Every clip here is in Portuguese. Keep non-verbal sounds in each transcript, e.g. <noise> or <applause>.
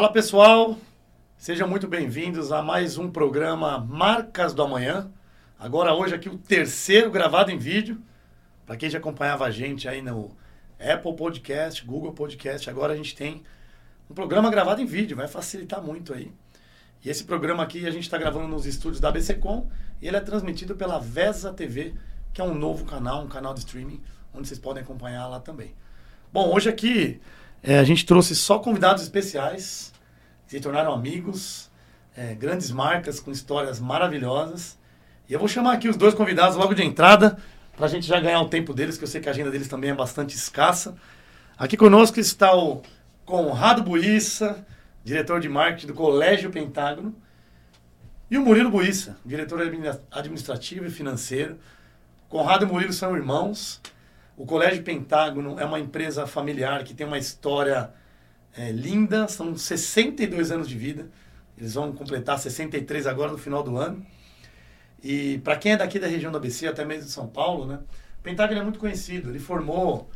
Fala pessoal, sejam muito bem-vindos a mais um programa Marcas do Amanhã. Agora hoje aqui o terceiro gravado em vídeo. Para quem já acompanhava a gente aí no Apple Podcast, Google Podcast, agora a gente tem um programa gravado em vídeo, vai facilitar muito aí. E esse programa aqui a gente está gravando nos estúdios da ABCcom e ele é transmitido pela Vesa TV, que é um novo canal, um canal de streaming, onde vocês podem acompanhar lá também. Bom, hoje aqui é, a gente trouxe só convidados especiais, que se tornaram amigos, é, grandes marcas com histórias maravilhosas. E eu vou chamar aqui os dois convidados logo de entrada, para a gente já ganhar o tempo deles, que eu sei que a agenda deles também é bastante escassa. Aqui conosco está o Conrado Buissa, diretor de marketing do Colégio Pentágono, e o Murilo Buissa, diretor administrativo e financeiro. Conrado e Murilo são irmãos. O Colégio Pentágono é uma empresa familiar que tem uma história é, linda, são 62 anos de vida. Eles vão completar 63 agora no final do ano. E para quem é daqui da região do ABC, até mesmo de São Paulo, né? O Pentágono é muito conhecido. Ele formou,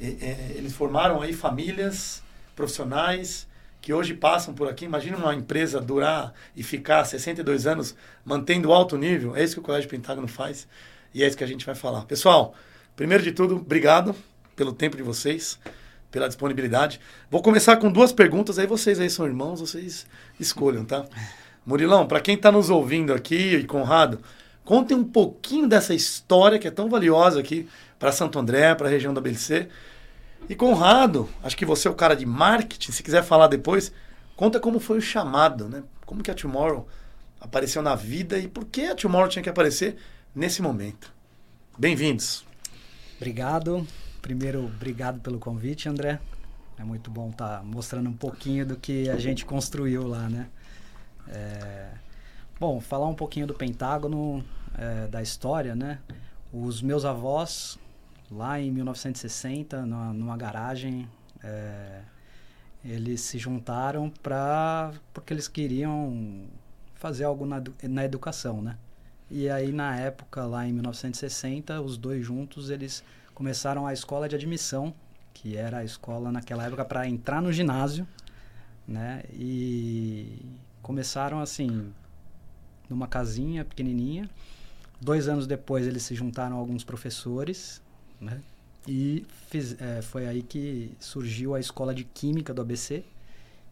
é, é, eles formaram aí famílias profissionais que hoje passam por aqui. Imagina uma empresa durar e ficar 62 anos mantendo alto nível. É isso que o Colégio Pentágono faz e é isso que a gente vai falar. Pessoal, Primeiro de tudo, obrigado pelo tempo de vocês, pela disponibilidade. Vou começar com duas perguntas, aí vocês aí são irmãos, vocês escolham, tá? Murilão, para quem está nos ouvindo aqui, e Conrado, contem um pouquinho dessa história que é tão valiosa aqui para Santo André, para a região da BLC. E Conrado, acho que você é o cara de marketing, se quiser falar depois, conta como foi o chamado, né? Como que a Tomorrow apareceu na vida e por que a Tomorrow tinha que aparecer nesse momento. Bem-vindos. Obrigado. Primeiro, obrigado pelo convite, André. É muito bom estar tá mostrando um pouquinho do que a gente construiu lá, né? É... Bom, falar um pouquinho do Pentágono, é, da história, né? Os meus avós, lá em 1960, numa, numa garagem, é, eles se juntaram para porque eles queriam fazer algo na, na educação, né? E aí, na época, lá em 1960, os dois juntos, eles começaram a escola de admissão, que era a escola naquela época para entrar no ginásio, né? E começaram assim, numa casinha pequenininha. Dois anos depois, eles se juntaram a alguns professores, né? E fiz, é, foi aí que surgiu a escola de química do ABC.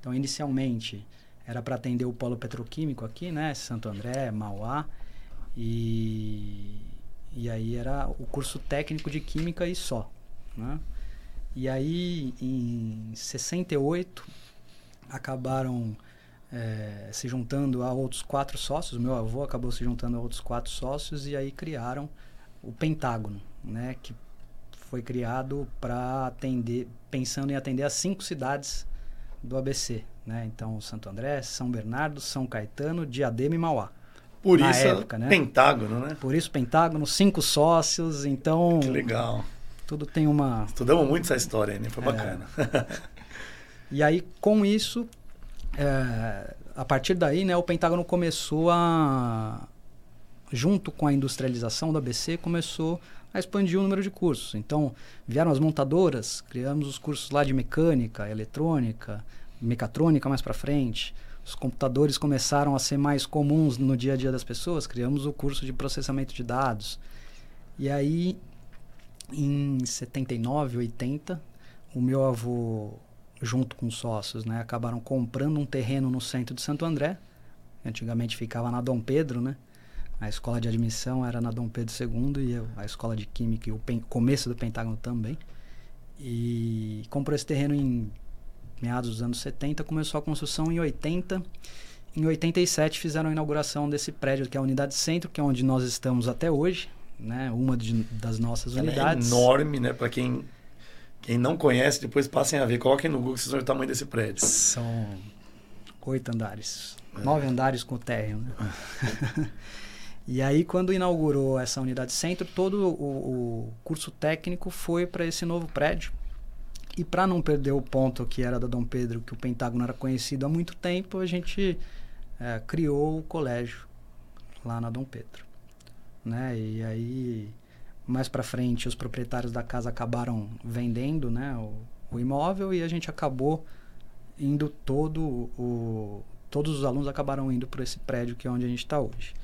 Então, inicialmente, era para atender o polo petroquímico aqui, né? Santo André, Mauá. E, e aí era o curso técnico de química e só. Né? E aí, em 68, acabaram é, se juntando a outros quatro sócios. Meu avô acabou se juntando a outros quatro sócios e aí criaram o Pentágono, né? Que foi criado para atender, pensando em atender as cinco cidades do ABC, né? Então, Santo André, São Bernardo, São Caetano, Diadema e Mauá. Por isso, época, né? Pentágono, né? Por isso, Pentágono, cinco sócios, então. Que legal. Tudo tem uma. Estudamos muito essa história né? Foi é. bacana. e aí, com isso, é, a partir daí, né, o Pentágono começou a. Junto com a industrialização da ABC, começou a expandir o número de cursos. Então, vieram as montadoras, criamos os cursos lá de mecânica, eletrônica, mecatrônica mais para frente os computadores começaram a ser mais comuns no dia a dia das pessoas, criamos o curso de processamento de dados. E aí, em 79, 80, o meu avô, junto com sócios, né, acabaram comprando um terreno no centro de Santo André. Antigamente ficava na Dom Pedro, né? A escola de admissão era na Dom Pedro II e a escola de química e o começo do Pentágono também. E comprou esse terreno em meados dos anos 70, começou a construção em 80. Em 87 fizeram a inauguração desse prédio, que é a Unidade Centro, que é onde nós estamos até hoje, né? Uma de, das nossas Ela é unidades. É enorme, né? Para quem, quem não conhece, depois passem a ver. Coloquem no Google vocês vão ver o tamanho desse prédio. São oito andares. É. Nove andares com o térreo, né? <laughs> E aí, quando inaugurou essa unidade centro, todo o, o curso técnico foi para esse novo prédio, e para não perder o ponto que era da Dom Pedro, que o Pentágono era conhecido há muito tempo, a gente é, criou o colégio lá na Dom Pedro. Né? E aí, mais para frente, os proprietários da casa acabaram vendendo né, o, o, imóvel e a gente acabou indo todo o todos os alunos acabaram indo para esse prédio que é onde a gente está hoje.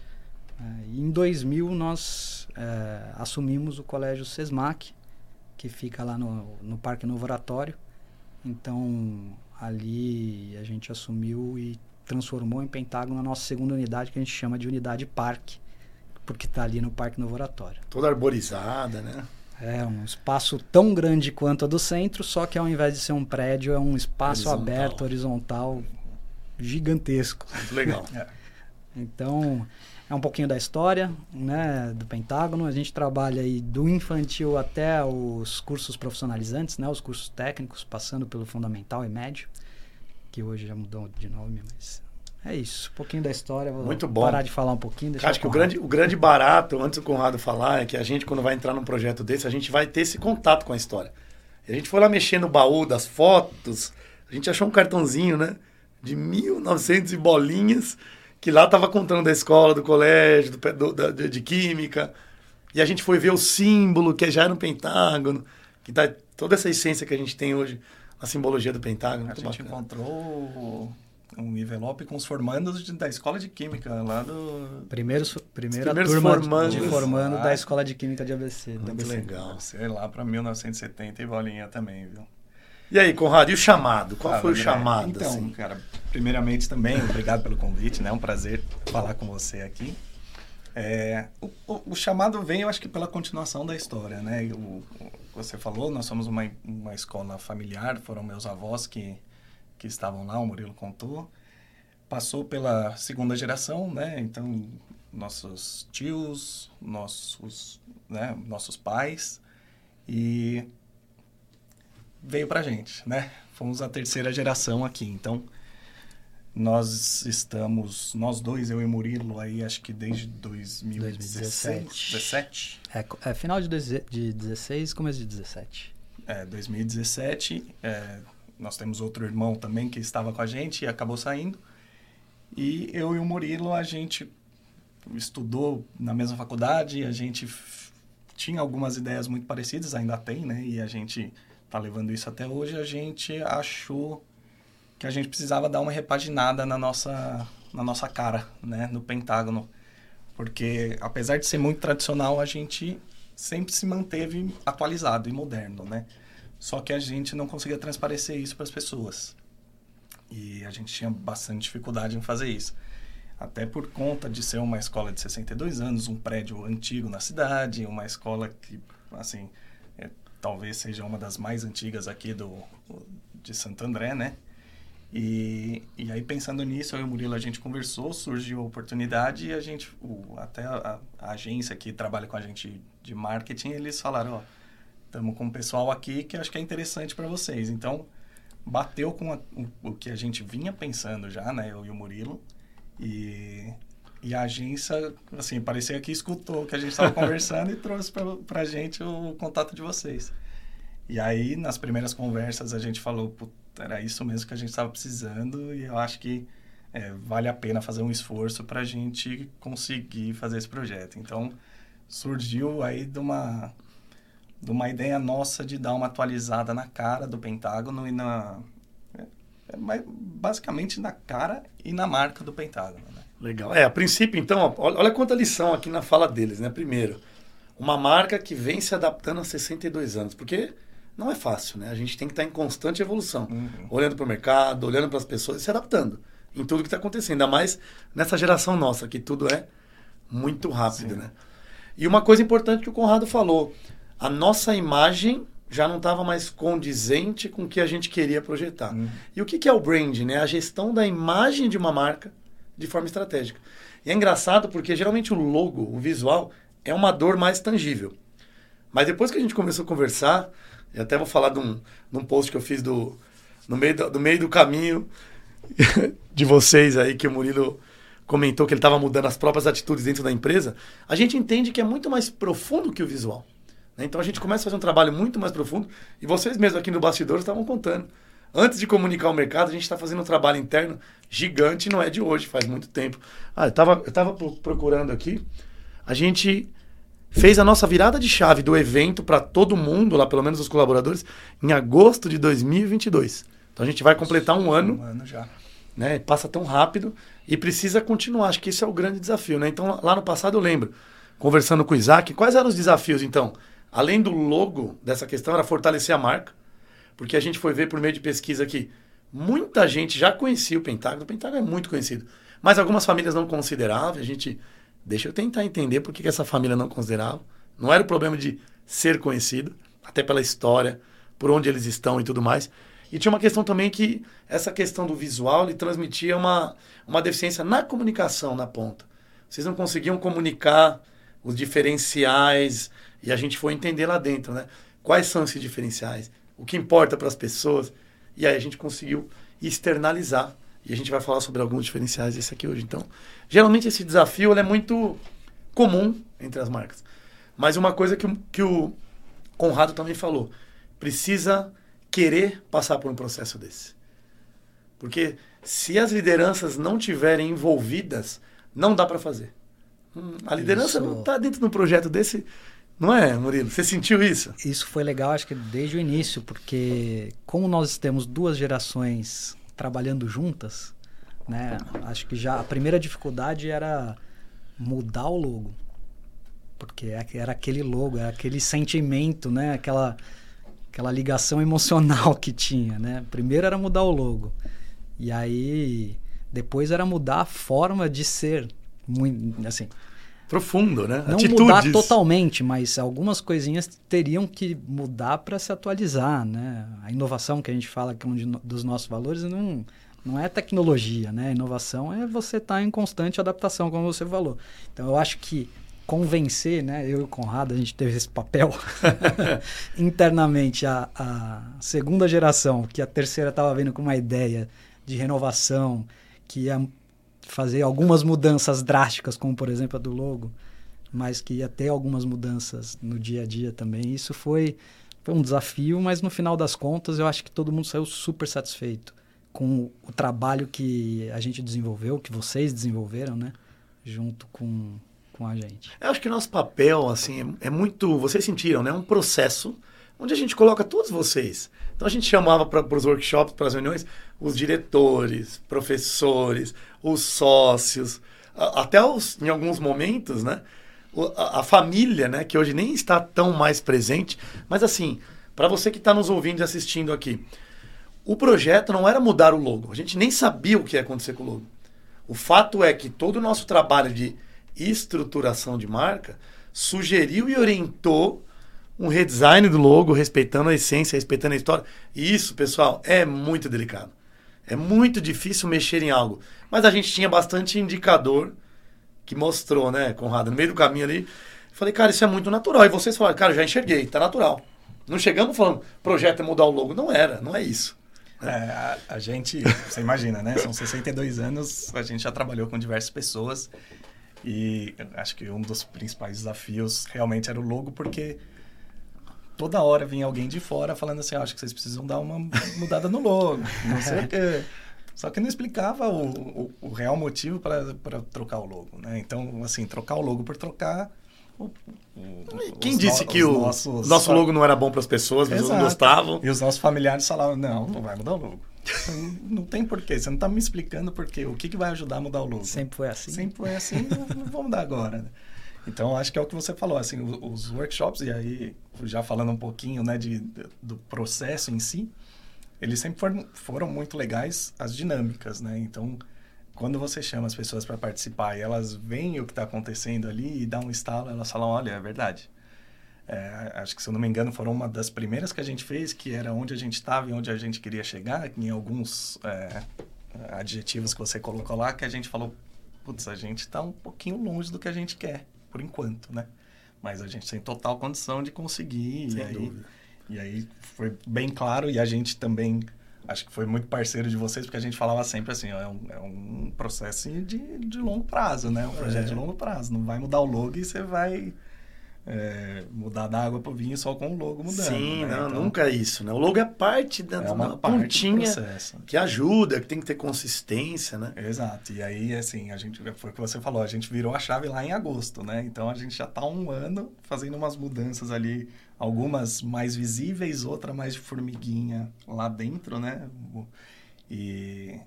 É, em 2000 nós é, assumimos o colégio Sesmac, que fica lá no, no Parque Novo Oratório. Então ali a gente assumiu e transformou em Pentágono a nossa segunda unidade que a gente chama de unidade parque, porque está ali no Parque Novo Oratório. Toda arborizada, né? É um espaço tão grande quanto a do centro, só que ao invés de ser um prédio, é um espaço horizontal. aberto, horizontal, gigantesco. Muito legal. <laughs> é. Então, é um pouquinho da história né, do Pentágono. A gente trabalha aí do infantil até os cursos profissionalizantes, né, os cursos técnicos, passando pelo fundamental e médio, que hoje já mudou de nome, mas é isso, um pouquinho da história. Vou Muito bom. parar de falar um pouquinho. Acho que o grande, o grande barato, antes do Conrado falar, é que a gente, quando vai entrar num projeto desse, a gente vai ter esse contato com a história. A gente foi lá mexer no baú das fotos, a gente achou um cartãozinho, né? De 1900 e bolinhas, que lá tava contando da escola, do colégio, do, do, de, de química. E a gente foi ver o símbolo, que já era um pentágono, que dá toda essa essência que a gente tem hoje na simbologia do pentágono. A gente bacana. encontrou um envelope com os formandos de, da escola de química lá do primeiros primeira turma formandos. de formando ah, da escola de química de ABC. Muito ABC. legal. Sei lá para 1970 e bolinha também, viu? E aí, Conrado, e o chamado? Qual ah, foi o chamado? Então, assim? cara, primeiramente também, obrigado pelo convite, né? É um prazer falar com você aqui. É, o, o, o, chamado vem, eu acho que pela continuação da história, né? O, você falou, nós somos uma, uma escola familiar, foram meus avós que que estavam lá, o Murilo contou. Passou pela segunda geração, né? Então, nossos tios, nossos, né? nossos pais. E veio pra gente, né? Fomos a terceira geração aqui. Então, nós estamos, nós dois, eu e Murilo, aí acho que desde 2017. 2017. É, é final de, de 16, começo de 17. É, 2017. É, nós temos outro irmão também que estava com a gente e acabou saindo. E eu e o Murilo, a gente estudou na mesma faculdade, a gente tinha algumas ideias muito parecidas, ainda tem, né? E a gente tá levando isso até hoje. A gente achou que a gente precisava dar uma repaginada na nossa, na nossa cara, né? No Pentágono. Porque, apesar de ser muito tradicional, a gente sempre se manteve atualizado e moderno, né? Só que a gente não conseguia transparecer isso para as pessoas. E a gente tinha bastante dificuldade em fazer isso. Até por conta de ser uma escola de 62 anos, um prédio antigo na cidade, uma escola que, assim, talvez seja uma das mais antigas aqui do, de Santo André, né? E, e aí, pensando nisso, eu e o Murilo, a gente conversou, surgiu a oportunidade e a gente, o, até a, a agência que trabalha com a gente de marketing, eles falaram, ó, Estamos com o pessoal aqui que acho que é interessante para vocês. Então, bateu com a, o, o, que a gente vinha pensando já, né? Eu e o Murilo. E, e a agência, assim, parecia que escutou o que a gente estava <laughs> conversando e trouxe para a gente o contato de vocês. E aí, nas primeiras conversas, a gente falou, era isso mesmo que a gente estava precisando e eu acho que é, vale a pena fazer um esforço para a gente conseguir fazer esse projeto. Então, surgiu aí de uma de uma ideia nossa de dar uma atualizada na cara do Pentágono e na. É, é, basicamente na cara e na marca do Pentágono. Né? Legal. É, a princípio, então, olha quanta lição aqui na fala deles, né? Primeiro, uma marca que vem se adaptando há 62 anos, porque não é fácil, né? A gente tem que estar em constante evolução, uhum. olhando para o mercado, olhando para as pessoas e se adaptando em tudo que está acontecendo, ainda mais nessa geração nossa, que tudo é muito rápido, Sim. né? E uma coisa importante que o Conrado falou, a nossa imagem já não estava mais condizente com o que a gente queria projetar. Uhum. E o que, que é o brand? Né? A gestão da imagem de uma marca de forma estratégica. E é engraçado porque geralmente o logo, o visual, é uma dor mais tangível. Mas depois que a gente começou a conversar, e até vou falar de um, de um post que eu fiz do, no meio do, do meio do caminho <laughs> de vocês aí, que o Murilo comentou que ele estava mudando as próprias atitudes dentro da empresa, a gente entende que é muito mais profundo que o visual. Né? Então a gente começa a fazer um trabalho muito mais profundo. E vocês mesmos aqui no bastidor estavam contando. Antes de comunicar o mercado, a gente está fazendo um trabalho interno gigante, não é de hoje, faz muito tempo. Ah, eu estava eu tava procurando aqui. A gente fez a nossa virada de chave do evento para todo mundo, lá pelo menos os colaboradores, em agosto de 2022. Então Então a gente vai completar um ano, Um ano já. né? Passa tão rápido e precisa continuar. Acho que esse é o grande desafio, né? Então lá no passado eu lembro, conversando com o Isaac, quais eram os desafios então? Além do logo dessa questão, era fortalecer a marca, porque a gente foi ver por meio de pesquisa que muita gente já conhecia o Pentágono, o Pentágono é muito conhecido, mas algumas famílias não consideravam, a gente, deixa eu tentar entender por que, que essa família não considerava. Não era o problema de ser conhecido, até pela história, por onde eles estão e tudo mais. E tinha uma questão também que essa questão do visual lhe transmitia uma, uma deficiência na comunicação na ponta. Vocês não conseguiam comunicar os diferenciais e a gente foi entender lá dentro, né? Quais são esses diferenciais? O que importa para as pessoas? E aí a gente conseguiu externalizar. E a gente vai falar sobre alguns diferenciais desse aqui hoje. Então, geralmente esse desafio é muito comum entre as marcas. Mas uma coisa que, o- que o Conrado também falou, precisa querer passar por um processo desse. Porque se as lideranças não tiverem envolvidas, não dá para fazer. Hum, A liderança Isso. não está dentro de um projeto desse, não é, Murilo? Você sentiu isso? Isso foi legal, acho que desde o início, porque como nós temos duas gerações trabalhando juntas, né? Acho que já a primeira dificuldade era mudar o logo. Porque é- era aquele logo, era aquele sentimento, né? Aquela, aquela ligação <laughs> emocional que tinha, né? Primeiro era mudar o logo. E aí depois era mudar a forma de ser. Muito, assim, Profundo, né? não Atitudes. mudar totalmente, mas algumas coisinhas teriam que mudar para se atualizar, né? A inovação que a gente fala que é um de dos nossos valores não, não é tecnologia, né? A inovação é você estar em constante adaptação, como você falou. Então eu acho que convencer, né? Eu e o Conrado, a gente teve esse papel <laughs> <laughs> internamente a, a segunda geração, que a terceira estava vindo com uma ideia de renovação, que ia fazer algumas mudanças drásticas, como por exemplo a do logo, mas que ia ter algumas mudanças no dia a dia também. Isso foi, foi um desafio, mas no final das contas eu acho que todo mundo saiu super satisfeito com o trabalho que a gente desenvolveu, que vocês desenvolveram, né? Junto com, com a gente. Eu acho que nosso papel, assim, é, é muito. Vocês sentiram, né? Um processo onde a gente coloca todos vocês. Então a gente chamava para os workshops, para as reuniões, os diretores, professores, os sócios, a- até os, em alguns momentos, né? A, a família, né? Que hoje nem está tão mais presente. Mas assim, para você que está nos ouvindo e assistindo aqui, o projeto não era mudar o logo. A gente nem sabia o que ia acontecer com o logo. O fato é que todo o nosso trabalho de estruturação de marca sugeriu e orientou um redesign do logo, respeitando a essência, respeitando a história. E isso, pessoal, é muito delicado. É muito difícil mexer em algo. Mas a gente tinha bastante indicador que mostrou, né, Conrado? No meio do caminho ali, falei, cara, isso é muito natural. E vocês falaram, cara, já enxerguei, tá natural. Não chegamos falando, projeto é mudar o logo. Não era, não é isso. É, a, a gente, você imagina, né? São 62 anos, a gente já trabalhou com diversas pessoas e acho que um dos principais desafios realmente era o logo, porque toda hora vinha alguém de fora falando assim, "Ah, acho que vocês precisam dar uma mudada no logo, não sei o <laughs> quê. Só que não explicava o, o, o real motivo para trocar o logo, né? Então, assim, trocar o logo por trocar... o- Quem os disse no- que o nossos- nosso logo não era bom para as pessoas, as pessoas não gostavam? E os nossos familiares falavam, não, não vai mudar o logo. não tem porquê, você não está me explicando porquê. O que, que vai ajudar a mudar o logo? Sempre foi assim. Sempre foi assim, não, não vou mudar agora. né? Então, acho que é o que você falou, assim, os workshops, e aí, já falando um pouquinho, né, de, do processo em si, eles sempre foram, foram muito legais, as dinâmicas, né? Então, quando você chama as pessoas para participar e elas veem o que está acontecendo ali e dá um estalo, elas falam, olha, é verdade. É, acho que, se eu não me engano, foram uma das primeiras que a gente fez, que era onde a gente estava e onde a gente queria chegar, em alguns é, adjetivos que você colocou lá, que a gente falou, putz, a gente está um pouquinho longe do que a gente quer, por enquanto, né? Mas a gente tem total condição de conseguir. Sem e aí, dúvida. e aí foi bem claro e a gente também acho que foi muito parceiro de vocês porque a gente falava sempre assim ó, é, um, é um processo de, de longo prazo né um projeto É. de longo prazo não vai mudar o logo e você vai é, mudar da água para o vinho só com o logo mudando. Sim, né? não, então, nunca é isso, né? O logo é parte da, é uma parte do pontinha processo. que ajuda, que tem que ter consistência, né? Exato. E aí, assim, a gente, foi o que você falou, a gente virou a chave lá em agosto, né? Então a gente já está um ano fazendo umas mudanças ali, algumas mais visíveis, outra mais de formiguinha lá dentro, né? E,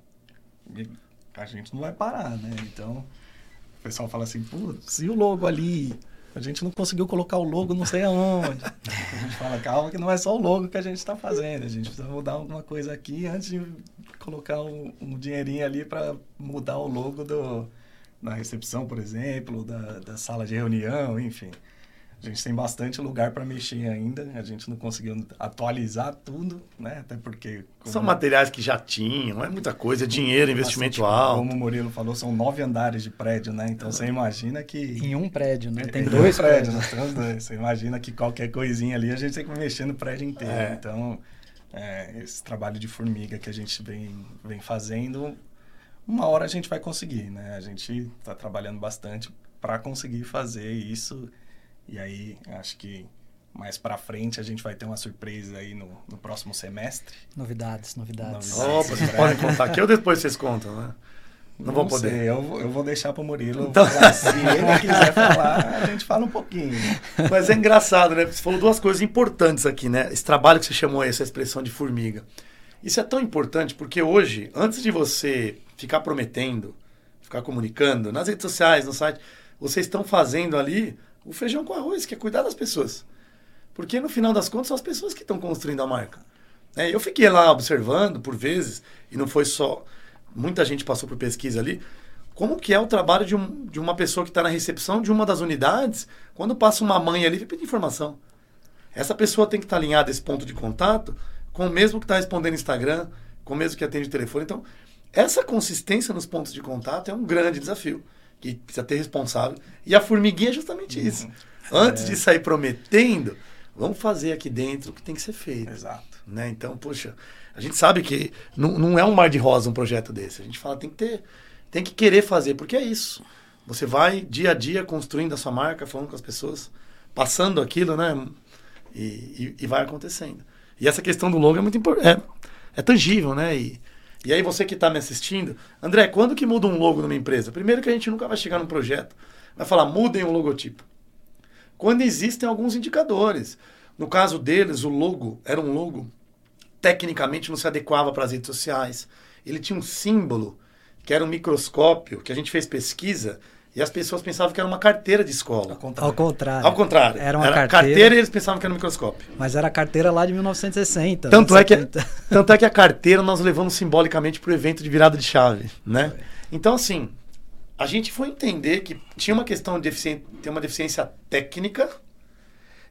e a gente não vai parar, né? Então o pessoal fala assim, putz, e o logo ali? A gente não conseguiu colocar o logo não sei aonde. <laughs> A gente fala, calma, que não é só o logo que a gente está fazendo. A gente precisa mudar alguma coisa aqui antes de colocar um, um dinheirinho ali para mudar o logo do, da recepção, por exemplo, da, da sala de reunião, enfim. A gente tem bastante lugar para mexer ainda. A gente não conseguiu atualizar tudo, né? Até porque. São materiais que já tinham, é muita coisa, é dinheiro, investimento bastante, alto. Como o Murilo falou, são nove andares de prédio, né? Então você imagina que. Em um prédio, né? Tem <laughs> dois prédios, nós temos dois. Você imagina que qualquer coisinha ali a gente tem que mexer no prédio inteiro. É. Então, é, esse trabalho de formiga que a gente vem, vem fazendo, uma hora a gente vai conseguir, né? A gente está trabalhando bastante para conseguir fazer isso e aí, acho que mais para frente a gente vai ter uma surpresa aí no, no próximo semestre. Novidades, novidades. novidades. Opa, vocês podem contar aqui ou depois vocês contam, né? Não, não vou poder. Sei, eu, eu vou deixar para o Murilo. Então... Falar. Se ele quiser falar, a gente fala um pouquinho. Mas é engraçado, né? Você falou duas coisas importantes aqui, né? Esse trabalho que você chamou aí, essa expressão de formiga. Isso é tão importante porque hoje, antes de você ficar prometendo, ficar comunicando nas redes sociais, no site, vocês estão fazendo ali o feijão com arroz, que é cuidar das pessoas. Porque no final das contas são as pessoas que estão construindo a marca. É, eu fiquei lá observando por vezes, e não foi só. Muita gente passou por pesquisa ali. Como que é o trabalho de, um, de uma pessoa que está na recepção de uma das unidades, quando passa uma mãe ali e pede informação. Essa pessoa tem que estar tá alinhada esse ponto de contato com o mesmo que está respondendo Instagram, com o mesmo que atende o telefone. Então, essa consistência nos pontos de contato é um grande desafio que precisa ter responsável. E a formiguinha é justamente uhum. isso. Antes é. de sair prometendo, vamos fazer aqui dentro o que tem que ser feito. Exato. Né? Então, poxa, a gente sabe que não, não é um mar de rosa um projeto desse. A gente fala, tem que ter, tem que querer fazer, porque é isso. Você vai dia a dia construindo a sua marca, falando com as pessoas, passando aquilo, né? E, e, e vai acontecendo. E essa questão do logo é muito importante. É, é tangível, né? E, e aí você que está me assistindo, André, quando que muda um logo numa empresa? Primeiro que a gente nunca vai chegar num projeto, vai falar mudem o logotipo. Quando existem alguns indicadores. No caso deles, o logo era um logo tecnicamente não se adequava para as redes sociais. Ele tinha um símbolo que era um microscópio, que a gente fez pesquisa e as pessoas pensavam que era uma carteira de escola. Ao contrário. Ao contrário. Ao contrário. Era uma era carteira, carteira e eles pensavam que era um microscópio. Mas era a carteira lá de 1960. Tanto, é que, <laughs> tanto é que a carteira nós levamos simbolicamente para o evento de virada de chave. Né? Então, assim, a gente foi entender que tinha uma questão de deficiência, tem uma deficiência técnica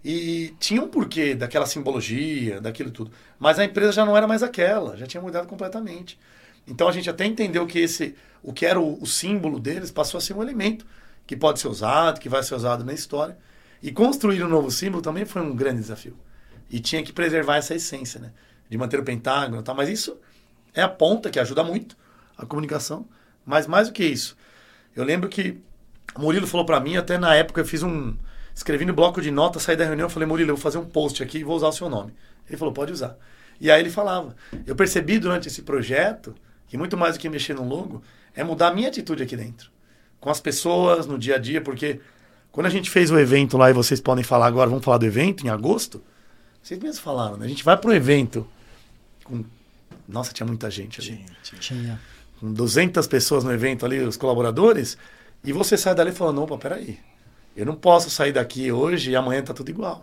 e tinha um porquê daquela simbologia, daquilo tudo. Mas a empresa já não era mais aquela, já tinha mudado completamente. Então a gente até entendeu que esse, o que era o, o, símbolo deles passou a ser um elemento que pode ser usado, que vai ser usado na história. E construir um novo símbolo também foi um grande desafio. E tinha que preservar essa essência, né? De manter o pentágono e tal. Mas isso é a ponta que ajuda muito a comunicação. Mas mais do que isso, eu lembro que o Murilo falou para mim, até na época eu fiz um. Escrevi no bloco de notas, saí da reunião, falei, Murilo, eu vou fazer um post aqui e vou usar o seu nome. Ele falou, pode usar. E aí ele falava. Eu percebi durante esse projeto que muito mais do que mexer no logo, é mudar a minha atitude aqui dentro. Com as pessoas, no dia a dia, porque quando a gente fez o evento lá, e vocês podem falar agora, vamos falar do evento em agosto, vocês mesmos falaram, né? A gente vai para o evento com... Nossa, tinha muita gente ali. Tinha. tinha. Com 200 pessoas no evento ali, os colaboradores, e você sai dali falando, opa, peraí, eu não posso sair daqui hoje e amanhã tá tudo igual.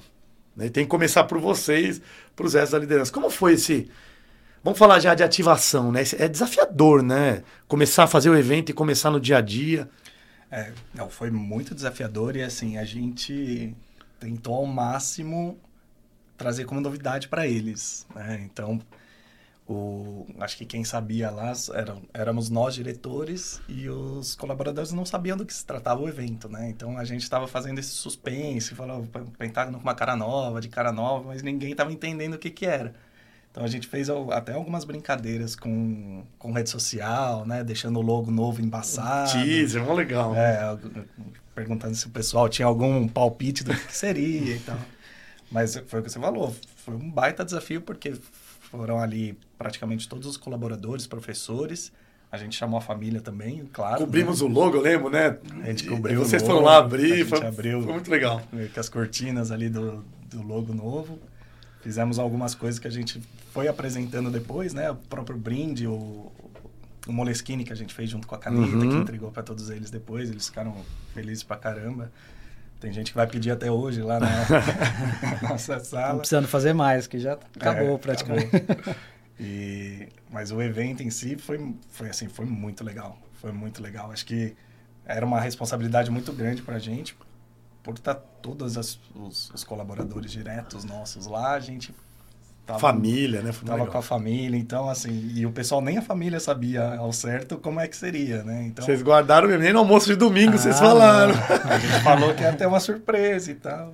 Né? Tem que começar por vocês, para os restos da liderança. Como foi esse Vamos falar já de ativação, né? É desafiador, né? Começar a fazer o evento e começar no dia a dia. É, não, foi muito desafiador e assim, a gente tentou ao máximo trazer como novidade para eles, né? Então, o, acho que quem sabia lá eram, éramos nós diretores e os colaboradores não sabiam do que se tratava o evento, né? Então a gente estava fazendo esse suspense, falando Pentágono com uma cara nova, de cara nova, mas ninguém estava entendendo o que que era. Então a gente fez até algumas brincadeiras com, com rede social, né? Deixando o logo novo embaçado. Teaser, mó legal. É, perguntando se o pessoal tinha algum palpite do que seria e tal. Mas foi o que você falou, foi um baita desafio, porque foram ali praticamente todos os colaboradores, professores. A gente chamou a família também, claro. Cobrimos né? o logo, eu lembro, né? A gente cobriu e vocês o logo, foram lá abrir, foi, abriu, foi muito legal. Com as cortinas ali do, do logo novo. Fizemos algumas coisas que a gente foi apresentando depois, né? O próprio brinde, o, o Moleskine que a gente fez junto com a caneta, uhum. que entregou para todos eles depois. Eles ficaram felizes pra caramba. Tem gente que vai pedir até hoje lá na <laughs> <laughs> nossa sala. Não precisando fazer mais, que já acabou é, praticamente. Acabou. <laughs> E, mas o evento em si foi, foi assim, foi muito legal. Foi muito legal. Acho que era uma responsabilidade muito grande para a gente por estar tá todos as, os, os, colaboradores diretos nossos lá, a gente tava, família, né? Foi tava legal. com a família, então assim, e o pessoal nem a família sabia ao certo como é que seria, né? Então Vocês guardaram mesmo, nem no almoço de domingo ah, vocês falaram. Não. <laughs> A gente falou que ia ter uma surpresa e tal.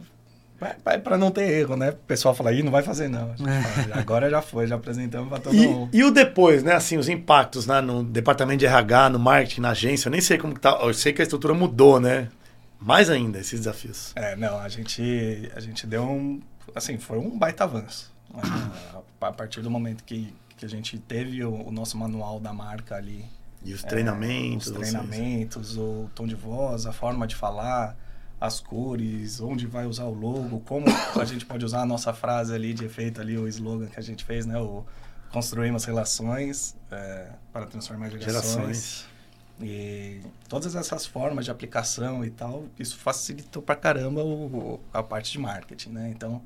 Para não ter erro, né? O pessoal fala, aí não vai fazer não. É. Agora já foi, já apresentamos para todo e, mundo. E o depois, né? Assim, os impactos né? no departamento de RH, no marketing, na agência, eu nem sei como que tá. Eu sei que a estrutura mudou, né? Mais ainda, esses desafios. É, não, a gente, a gente deu um. Assim, foi um baita avanço. A partir do momento que, que a gente teve o, o nosso manual da marca ali. E os treinamentos. É, os treinamentos, vocês. o tom de voz, a forma de falar, as cores, onde vai usar o logo, como a gente pode usar a nossa frase ali de efeito ali, o slogan que a gente fez, né? O construímos relações é, para transformar gerações. gerações. E todas essas formas de aplicação e tal, isso facilitou pra caramba o, a parte de marketing, né? Então,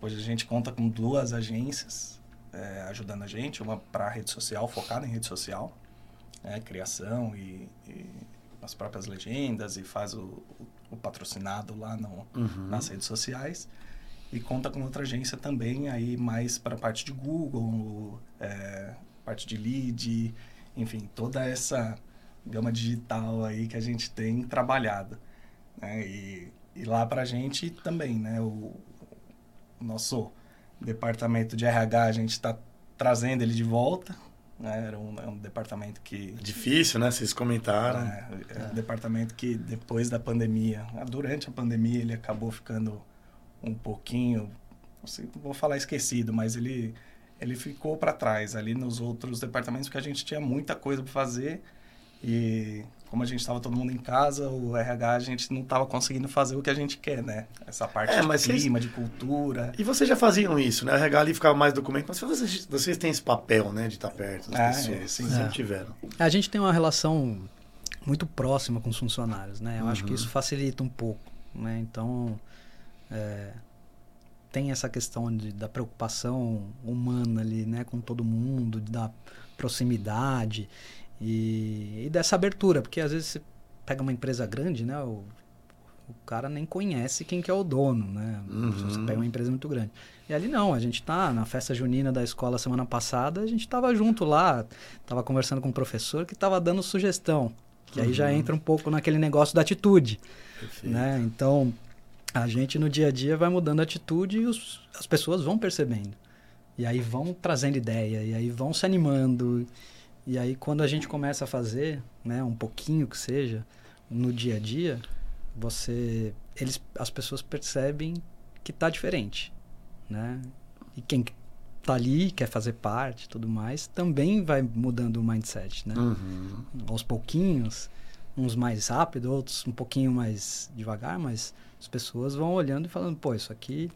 hoje a gente conta com duas agências é, ajudando a gente, uma para rede social, focada em rede social, né? criação e, e, as próprias legendas e faz o, o, o patrocinado lá no, uhum. nas redes sociais. E conta com outra agência também aí mais para a parte de Google, é, parte de lead, enfim, toda essa gama digital aí que a gente tem trabalhado. Né? E, e lá para a gente também, né? O, o, nosso departamento de RH, a gente está trazendo ele de volta. Né? Era um, é um departamento que... Difícil, né? Vocês comentaram. É, é, um departamento que depois da pandemia, durante a pandemia, ele acabou ficando um pouquinho, não vou falar esquecido, mas ele, ele ficou para trás ali nos outros departamentos, porque a gente tinha muita coisa para fazer e como a gente estava todo mundo em casa, o RH a gente não estava conseguindo fazer o que a gente quer, né? Essa parte é, de clima, vocês... de cultura. E vocês já faziam isso, né? O RH ali ficava mais documento, mas vocês, vocês têm esse papel, né? De estar perto das é, pessoas. Sim, sempre é. tiveram. A gente tem uma relação muito próxima com os funcionários, né? Eu uhum. acho que isso uhum. facilita um pouco, né? Então, é, tem essa questão de, da preocupação humana ali, né? Com todo mundo, da proximidade. E, e, dessa abertura, porque às vezes você pega uma empresa grande, né? O, o cara nem conhece quem que é o dono, né? Uhum. Você pega uma empresa muito grande. E ali não, a gente tá na festa junina da escola semana passada, a gente tava junto lá, tava conversando com um professor que tava dando sugestão. Que uhum. aí já uhum. entra um pouco naquele negócio da atitude, Perfeito. né? Então, a gente no dia a dia vai mudando a atitude e os, as pessoas vão percebendo. E aí vão trazendo ideia, e aí vão se animando. E aí quando a gente começa a fazer, né, um pouquinho que seja, no dia a dia, você eles as pessoas percebem que tá diferente, né? E quem tá ali, quer fazer parte, tudo mais, também vai mudando o mindset, né? Uhum. Aos pouquinhos, uns mais rápido, outros um pouquinho mais devagar, mas as pessoas vão olhando e falando, pô, isso aqui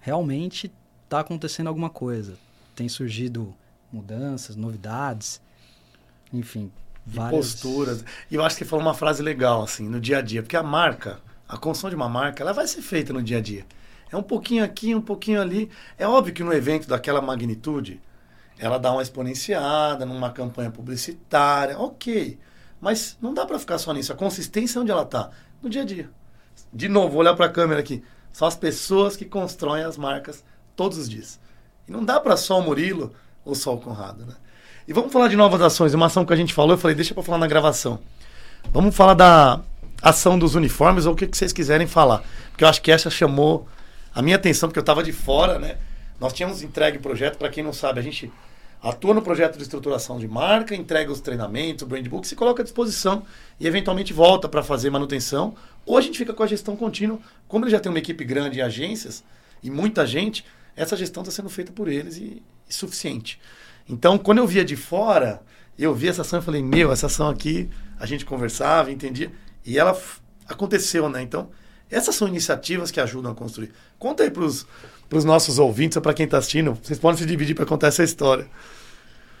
realmente tá acontecendo alguma coisa. Tem surgido mudanças, novidades, enfim, várias... posturas. E eu acho que falou uma frase legal, assim, no dia a dia. Porque a marca, a construção de uma marca, ela vai ser feita no dia a dia. É um pouquinho aqui, um pouquinho ali. É óbvio que no evento daquela magnitude, ela dá uma exponenciada numa campanha publicitária, ok. Mas não dá para ficar só nisso. A consistência é onde ela está? No dia a dia. De novo, vou olhar para a câmera aqui. São as pessoas que constroem as marcas todos os dias. E não dá para só o Murilo ou só o Conrado, né? E vamos falar de novas ações. Uma ação que a gente falou, eu falei, deixa para falar na gravação. Vamos falar da ação dos uniformes ou o que, que vocês quiserem falar. Porque eu acho que essa chamou a minha atenção, porque eu estava de fora, né? Nós tínhamos entregue o projeto, para quem não sabe, a gente atua no projeto de estruturação de marca, entrega os treinamentos, o brand book, se coloca à disposição e eventualmente volta para fazer manutenção. Ou a gente fica com a gestão contínua. Como ele já tem uma equipe grande em agências e muita gente, essa gestão está sendo feita por eles e, e suficiente. Então, quando eu via de fora, eu vi essa ação e falei, meu, essa ação aqui, a gente conversava, entendia. E ela aconteceu, né? Então, essas são iniciativas que ajudam a construir. Conta aí para os nossos ouvintes, para quem está assistindo, vocês podem se dividir para contar essa história.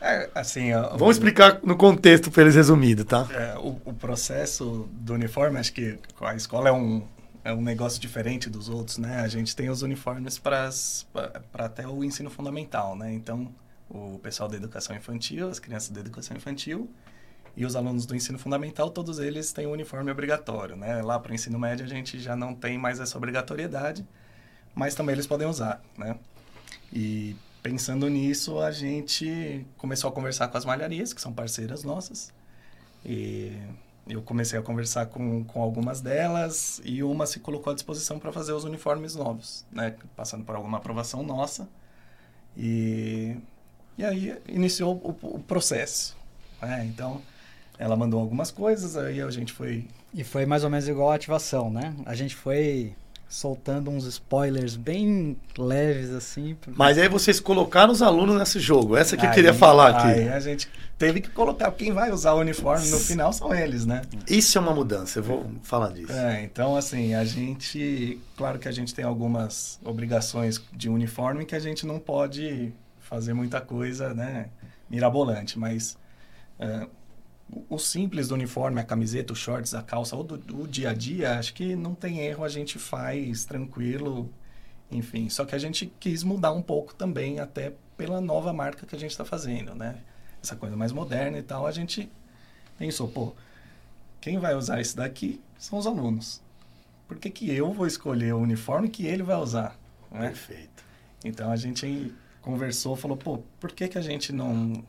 É, assim, Vamos o, explicar no contexto para eles resumido, tá? É, o, o, processo do uniforme, acho que a escola é um, é um negócio diferente dos outros, né? A gente tem os uniformes para até o ensino fundamental, né? Então, o pessoal da educação infantil, as crianças da educação infantil e os alunos do ensino fundamental, todos eles têm o um uniforme obrigatório, né? Lá para o ensino médio a gente já não tem mais essa obrigatoriedade, mas também eles podem usar, né? E pensando nisso, a gente começou a conversar com as malharias, que são parceiras nossas. E eu comecei a conversar com, com algumas delas e uma se colocou à disposição para fazer os uniformes novos, né? Passando por alguma aprovação nossa. E, e aí iniciou o, o processo. Né? Então, ela mandou algumas coisas, aí a gente foi... E foi mais ou menos igual a ativação, né? A gente foi soltando uns spoilers bem leves assim. Mas aí vocês colocaram os alunos nesse jogo. Essa que aí, eu queria falar aqui. Aí a gente teve que colocar quem vai usar o uniforme no final são eles, né? Isso é uma mudança. Eu vou falar disso. É, então assim a gente, claro que a gente tem algumas obrigações de uniforme que a gente não pode fazer muita coisa, né? Mirabolante, mas é, o simples do uniforme, a camiseta, os shorts, a calça, ou do, do, dia a dia, acho que não tem erro, a gente faz tranquilo, enfim. Só que a gente quis mudar um pouco também, até pela nova marca que a gente está fazendo, né? Essa coisa mais moderna e tal, a gente pensou, pô, quem vai usar isso daqui são os alunos. Por que, que eu vou escolher o uniforme que ele vai usar? Né? Perfeito. Então a gente conversou, falou, pô, por que, que a gente não,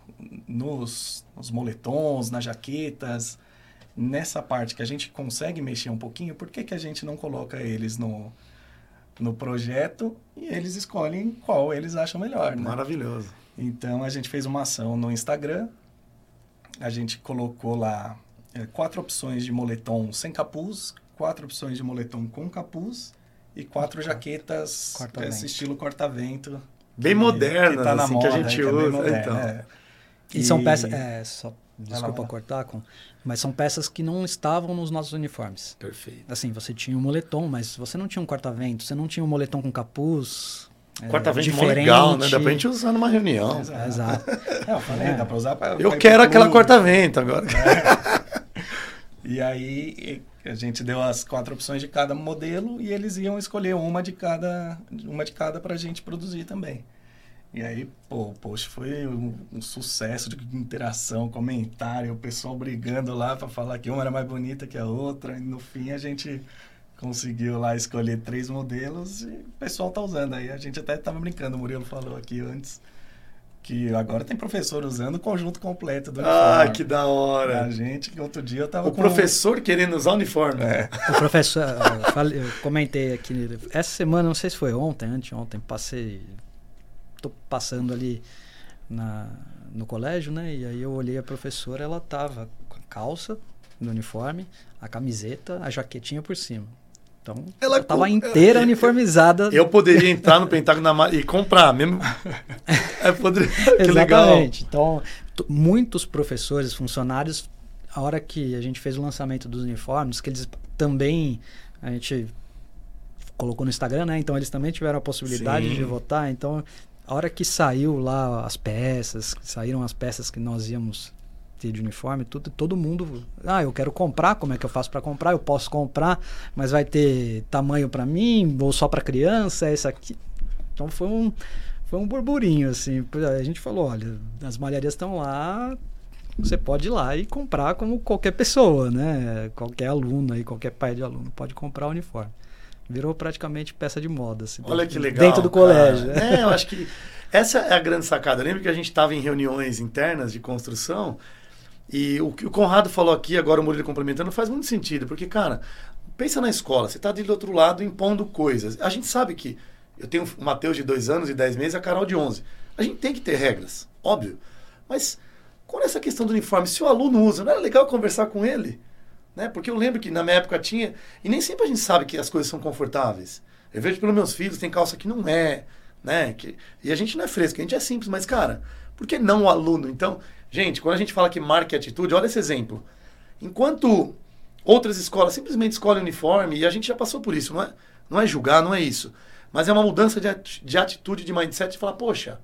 nos, nos moletons, nas jaquetas, nessa parte que a gente consegue mexer um pouquinho, por que, que a gente não coloca eles no, no projeto e eles escolhem qual eles acham melhor, né? Maravilhoso. Então, a gente fez uma ação no Instagram, a gente colocou lá é, quatro opções de moletom sem capuz, quatro opções de moletom com capuz e quatro jaquetas desse estilo corta-vento Bem modernas, tá assim, moda, que a gente é usa. Moderna, então. É. E, e, são peças. É, só, desculpa cortar, com, mas são peças que não estavam nos nossos uniformes. Perfeito. Assim, você tinha um moletom, mas você não tinha um corta-vento, você não tinha um moletom com capuz. É, corta-vento é legal, né? Dá pra gente usar numa reunião. Exato. Exato. É, eu falei, dá pra usar pra. Eu quero aquela corta-vento agora. E aí a gente deu as quatro opções de cada modelo e eles iam escolher uma de cada, uma de cada para a gente produzir também. E aí, pô, post foi um, um, sucesso de interação, comentário, o pessoal brigando lá para falar que uma era mais bonita que a outra. E no fim a gente conseguiu lá escolher três modelos e o pessoal tá usando aí. A gente até tava brincando, o Murilo falou aqui antes que agora tem professor usando o conjunto completo do uniforme. Ah, que da hora! A gente, que outro dia eu tava O com... professor querendo usar o uniforme. É. O professor, eu, falei, eu comentei aqui, essa semana, não sei se foi ontem, anteontem, passei, tô passando ali na, no colégio, né? E aí eu olhei a professora, ela tava com a calça no uniforme, a camiseta, a jaquetinha por cima. Então, ela estava inteira uniformizada. Eu poderia entrar no Pentágono e comprar mesmo. <laughs> é, poderia... <laughs> que Exatamente. Legal. Então, muitos professores, funcionários, a hora que a gente fez o lançamento dos uniformes, que eles também a gente colocou no Instagram, né? Então eles também tiveram a possibilidade Sim. de votar. Então, a hora que saiu lá as peças, saíram as peças que nós íamos ter de uniforme, tudo, todo mundo, ah, eu quero comprar, como é que eu faço para comprar? Eu posso comprar, mas vai ter tamanho para mim ou só para criança, é esse aqui. Então foi um foi um burburinho assim. A gente falou, olha, as malharias estão lá, você pode ir lá e comprar como qualquer pessoa, né? Qualquer aluno aí, qualquer pai de aluno pode comprar o uniforme. Virou praticamente peça de moda. Assim, Olha dentro, que legal. Dentro do colégio. Né? É, eu acho que essa é a grande sacada. Lembra que a gente estava em reuniões internas de construção e o que o Conrado falou aqui, agora o Murilo complementando, faz muito sentido, porque, cara, pensa na escola, você está do outro lado impondo coisas. A gente sabe que eu tenho o Matheus de dois anos e dez meses a Carol de onze. A gente tem que ter regras, óbvio. Mas qual é essa questão do uniforme? Se o aluno usa, não era legal conversar com ele? Né? Porque eu lembro que na minha época tinha. E nem sempre a gente sabe que as coisas são confortáveis. Eu vejo pelos meus filhos, tem calça que não é. Né? Que, e a gente não é fresco, a gente é simples, mas, cara, por que não o aluno? Então, gente, quando a gente fala que marca e atitude, olha esse exemplo. Enquanto outras escolas simplesmente escolhem uniforme, e a gente já passou por isso, não é, não é julgar, não é isso. Mas é uma mudança de, de atitude, de mindset, de falar, poxa,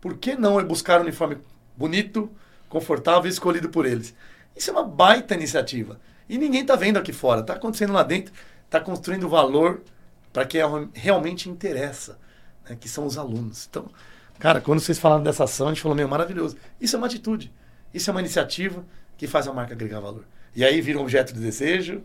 por que não buscar um uniforme bonito, confortável e escolhido por eles? Isso é uma baita iniciativa. E ninguém está vendo aqui fora. Está acontecendo lá dentro, está construindo valor para quem realmente interessa, né, que são os alunos. Então, cara, quando vocês falaram dessa ação, a gente falou, meu, maravilhoso. Isso é uma atitude. Isso é uma iniciativa que faz a marca agregar valor. E aí vira um objeto de desejo,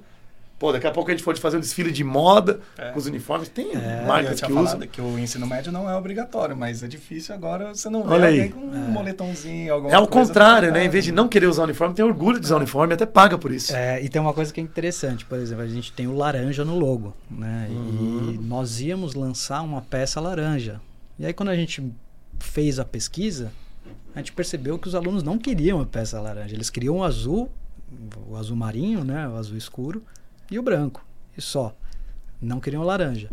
Pô, daqui a pouco a gente pode fazer um desfile de moda é. com os uniformes. Tem é, marcas que usam. que o ensino médio não é obrigatório, mas é difícil agora você não vê Olha alguém com um é. moletomzinho, alguma É ao contrário, né? Em vez de não querer usar uniforme, tem orgulho de usar uniforme e até paga por isso. É, e tem uma coisa que é interessante, por exemplo, a gente tem o laranja no logo, né? Uhum. E nós íamos lançar uma peça laranja. E aí quando a gente fez a pesquisa, a gente percebeu que os alunos não queriam a peça laranja, eles queriam o azul, o azul marinho, né, o azul escuro, e o branco, e só. Não queriam laranja.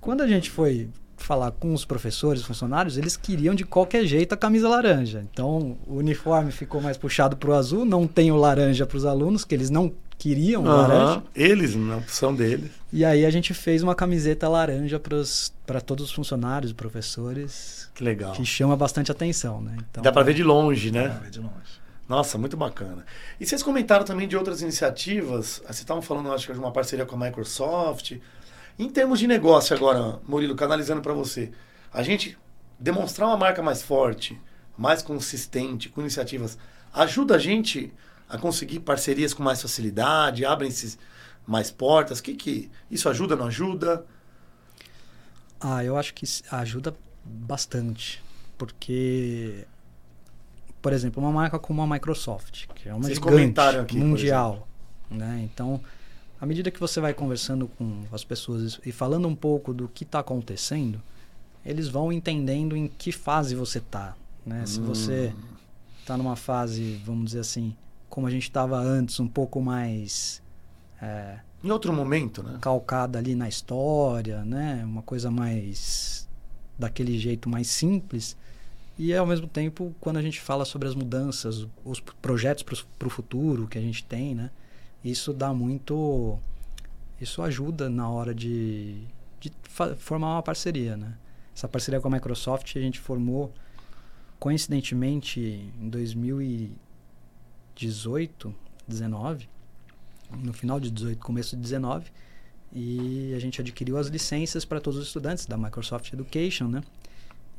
Quando a gente foi falar com os professores, funcionários, eles queriam de qualquer jeito a camisa laranja. Então, o uniforme ficou mais puxado para o azul, não tem o laranja para os alunos, que eles não queriam uhum. laranja. Eles, na opção deles. E aí a gente fez uma camiseta laranja para todos os funcionários, professores. Que legal. Que chama bastante atenção, né? Então, Dá para ver de longe, né? Dá para ver de longe. Nossa, muito bacana. E vocês comentaram também de outras iniciativas. Vocês estavam falando, acho que de uma parceria com a Microsoft. Em termos de negócio agora, Murilo, canalizando para você, a gente demonstrar uma marca mais forte, mais consistente, com iniciativas, ajuda a gente a conseguir parcerias com mais facilidade, abrem-se mais portas. Que que isso ajuda, não ajuda? Ah, eu acho que ajuda bastante, porque por exemplo, uma marca como a Microsoft, que é uma Vocês gigante aqui, mundial, né? Então, à medida que você vai conversando com as pessoas e falando um pouco do que está acontecendo, eles vão entendendo em que fase você está, né? Hum. Se você está numa fase, vamos dizer assim, como a gente estava antes, um pouco mais é, em outro momento, né? Calcada ali na história, né? Uma coisa mais daquele jeito mais simples e ao mesmo tempo, quando a gente fala sobre as mudanças, os projetos para o futuro que a gente tem, né? Isso dá muito. Isso ajuda na hora de, de formar uma parceria, né? Essa parceria com a Microsoft a gente formou coincidentemente em 2018, 19, no final de 18, começo de 19, e a gente adquiriu as licenças para todos os estudantes da Microsoft Education, né?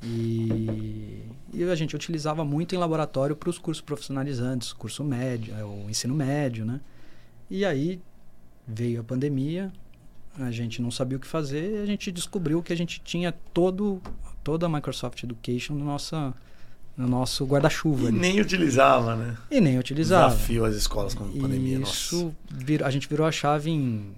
E, e, a gente utilizava muito em laboratório para os cursos profissionalizantes, curso médio, é, o ensino médio, né? E aí veio a pandemia, a gente não sabia o que fazer, e a gente descobriu que a gente tinha todo toda a Microsoft Education no nossa no nosso guarda-chuva. E ali. nem utilizava, né? E nem utilizava. Desafio as escolas com a pandemia. Isso vir, a gente virou a chave em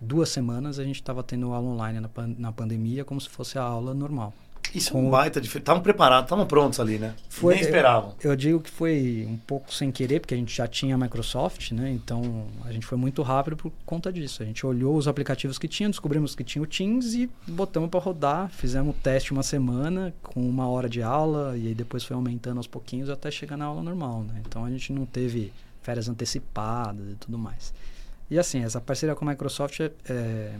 duas semanas, a gente estava tendo aula online na, na pandemia como se fosse a aula normal. Isso é um baita diferente. Estavam preparados, estavam prontos ali, né? Foi, Nem esperavam. Eu, eu, digo que foi um pouco sem querer, porque a gente já tinha a Microsoft, né? Então a gente foi muito rápido por conta disso. A gente olhou os aplicativos que tinha, descobrimos que tinha o Teams e botamos para rodar. Fizemos o teste uma semana com uma hora de aula e aí depois foi aumentando aos pouquinhos até chegar na aula normal, né? Então a gente não teve férias antecipadas e tudo mais. E assim, essa parceria com a Microsoft é, é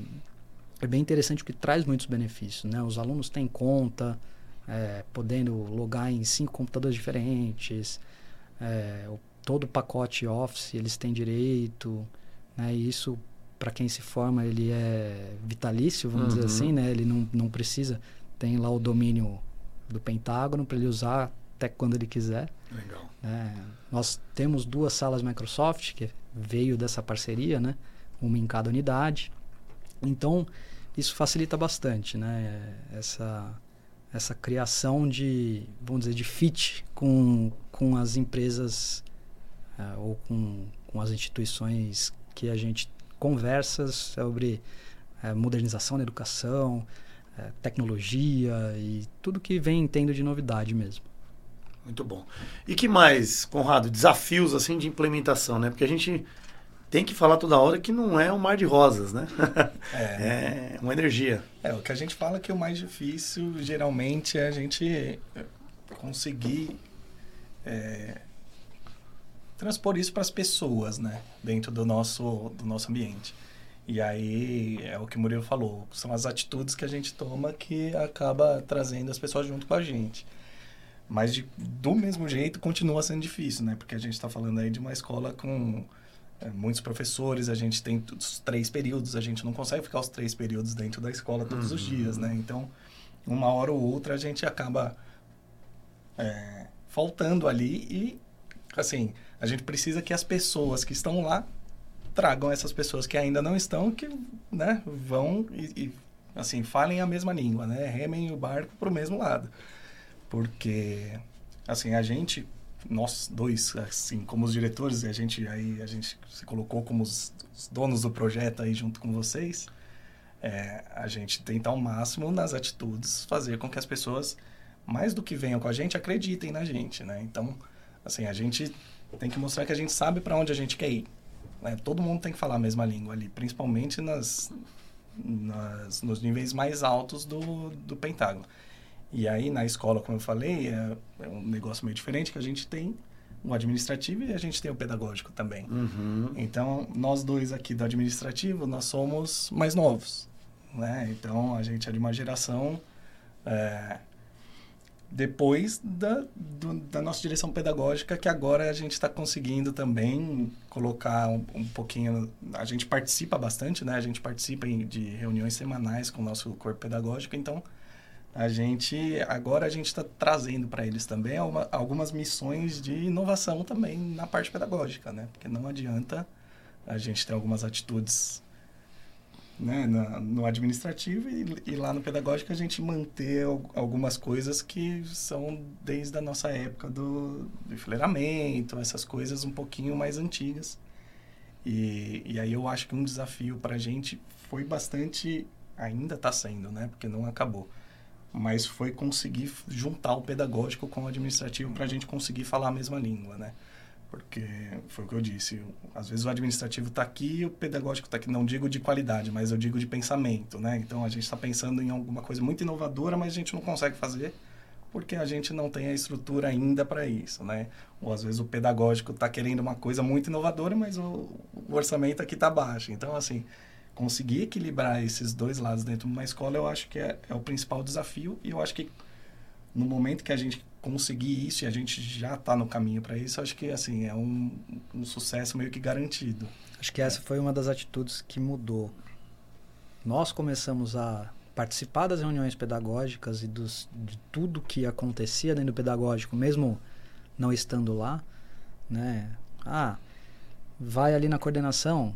é bem interessante porque traz muitos benefícios. Né? Os alunos têm conta, é, podendo logar em cinco computadores diferentes, é, o, todo o pacote Office eles têm direito. Né? E isso, para quem se forma, ele é vitalício, vamos uhum. dizer assim. Né? Ele não, não precisa, tem lá o domínio do Pentágono para ele usar até quando ele quiser. Legal. É, nós temos duas salas Microsoft que veio dessa parceria, né? uma em cada unidade. Então, isso facilita bastante, né? Essa, essa criação de, vamos dizer, de fit com, com as empresas uh, ou com, com as instituições que a gente conversa sobre uh, modernização da educação, é, tecnologia e tudo que vem tendo de novidade mesmo. Muito bom. E que mais, Conrado, desafios assim de implementação, né? Porque a gente tem que falar toda hora que não é um mar de rosas, né? É, <laughs> é uma energia. É, o que a gente fala que o mais difícil geralmente é a gente conseguir é, transpor isso para as pessoas, né? Dentro do nosso, do nosso ambiente. E aí é o que o Murilo falou, são as atitudes que a gente toma que acaba trazendo as pessoas junto com a gente. Mas de, do mesmo jeito continua sendo difícil, né? Porque a gente está falando aí de uma escola com é, muitos professores, a gente tem os três períodos, a gente não consegue ficar os três períodos dentro da escola todos uhum. os dias, né? Então, uma hora ou outra a gente acaba é, faltando ali e, assim, a gente precisa que as pessoas que estão lá tragam essas pessoas que ainda não estão, que né, vão e, e assim, falem a mesma língua, né? Remem o barco para o mesmo lado. Porque, assim, a gente, nós dois, assim, como os diretores, a gente aí a gente se colocou como os, os donos do projeto aí junto com vocês, é, a gente tenta ao máximo nas atitudes fazer com que as pessoas, mais do que venham com a gente, acreditem na gente, né? Então, assim, a gente tem que mostrar que a gente sabe para onde a gente quer ir. Né? Todo mundo tem que falar a mesma língua ali, principalmente nas, nas, nos níveis mais altos do, do Pentágono. E aí, na escola, como eu falei, é, é, um negócio meio diferente, que a gente tem o administrativo e a gente tem o pedagógico também. Uhum. Então, nós dois aqui do administrativo, nós somos mais novos, né? Então, a gente é de uma geração é, depois da, do, da nossa direção pedagógica, que agora a gente está conseguindo também colocar um, um, pouquinho. A gente participa bastante, né? A gente participa em, de reuniões semanais com o nosso corpo pedagógico, então a gente agora a gente está trazendo para eles também uma, algumas missões de inovação também na parte pedagógica, né? Porque não adianta a gente ter algumas atitudes né, no, no administrativo e, e, lá no pedagógico a gente manter algumas coisas que são desde a nossa época do, do enfileiramento, essas coisas um pouquinho mais antigas. E, e aí eu acho que um desafio para a gente foi bastante, ainda está sendo, né, porque não acabou, mas foi conseguir juntar o pedagógico com o administrativo para a gente conseguir falar a mesma língua, né? Porque foi o que eu disse, às vezes o administrativo está aqui e o pedagógico está aqui. Não digo de qualidade, mas eu digo de pensamento, né? Então a gente está pensando em alguma coisa muito inovadora, mas a gente não consegue fazer porque a gente não tem a estrutura ainda para isso, né? Ou às vezes o pedagógico está querendo uma coisa muito inovadora, mas o, o orçamento aqui está baixo. Então, assim, conseguir equilibrar esses dois lados dentro de uma escola, eu acho que é, é o principal desafio. E eu acho que no momento que a gente conseguir isso e a gente já está no caminho para isso, acho que assim é um, um, sucesso meio que garantido. Acho que essa foi uma das atitudes que mudou. Nós começamos a participar das reuniões pedagógicas e dos, de tudo que acontecia dentro do pedagógico, mesmo não estando lá, né? Ah, vai ali na coordenação,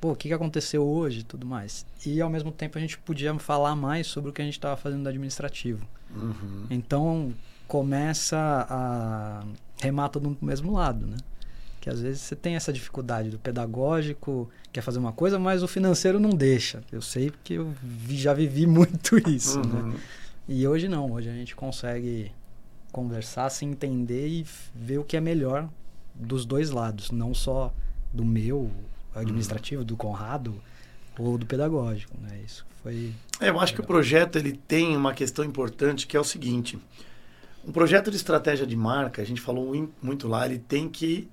pô, o que, que aconteceu hoje e tudo mais. E ao mesmo tempo a gente podia falar mais sobre o que a gente estava fazendo no administrativo. Uhum. Então, começa a remar todo mundo pro mesmo lado, né? Que às vezes você tem essa dificuldade do pedagógico, quer fazer uma coisa, mas o financeiro não deixa. Eu sei porque eu vi, já vivi <laughs> muito isso, né? uhum. né? E hoje não, hoje a gente consegue conversar, se entender e ver o que é melhor dos dois lados, não só do meu administrativo, uhum. do Conrado ou do pedagógico, né? Isso foi é, Eu acho legal. que o projeto ele tem uma questão importante que é o seguinte: um projeto de estratégia de marca, a gente falou muito lá, ele tem que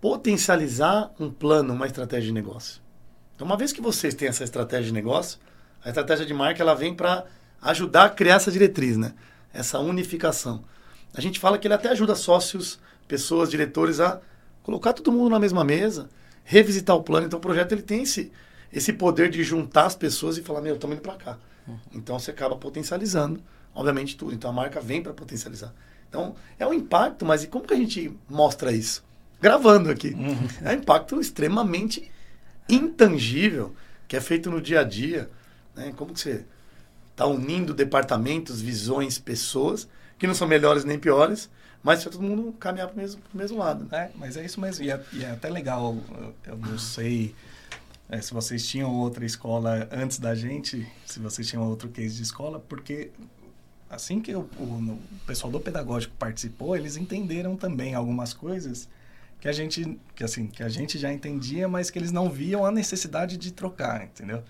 potencializar um plano, uma estratégia de negócio. Então, uma vez que vocês têm essa estratégia de negócio, a estratégia de marca ela vem para ajudar a criar essa diretriz, né? Essa unificação. A gente fala que ele até ajuda sócios, pessoas, diretores a colocar todo mundo na mesma mesa, revisitar o plano. Então, o projeto ele tem esse, esse poder de juntar as pessoas e falar: meu, estamos indo para cá. Uhum. Então, você acaba potencializando obviamente, tudo. Então a marca vem para potencializar. Então é um impacto, mas e como que a gente mostra isso? Gravando aqui. Uhum. É um impacto extremamente intangível, que é feito no dia a dia. Né? Como que você está unindo departamentos, visões, pessoas, que não são melhores nem piores, mas para todo mundo caminhar para o mesmo, mesmo lado. É, mas é isso mesmo. E é, e é até legal, eu, eu não sei é, se vocês tinham outra escola antes da gente, se vocês tinham outro case de escola, porque assim que o, o, o pessoal do pedagógico participou, eles entenderam também algumas coisas que a gente que assim que a gente já entendia mas que eles não viam a necessidade de trocar entendeu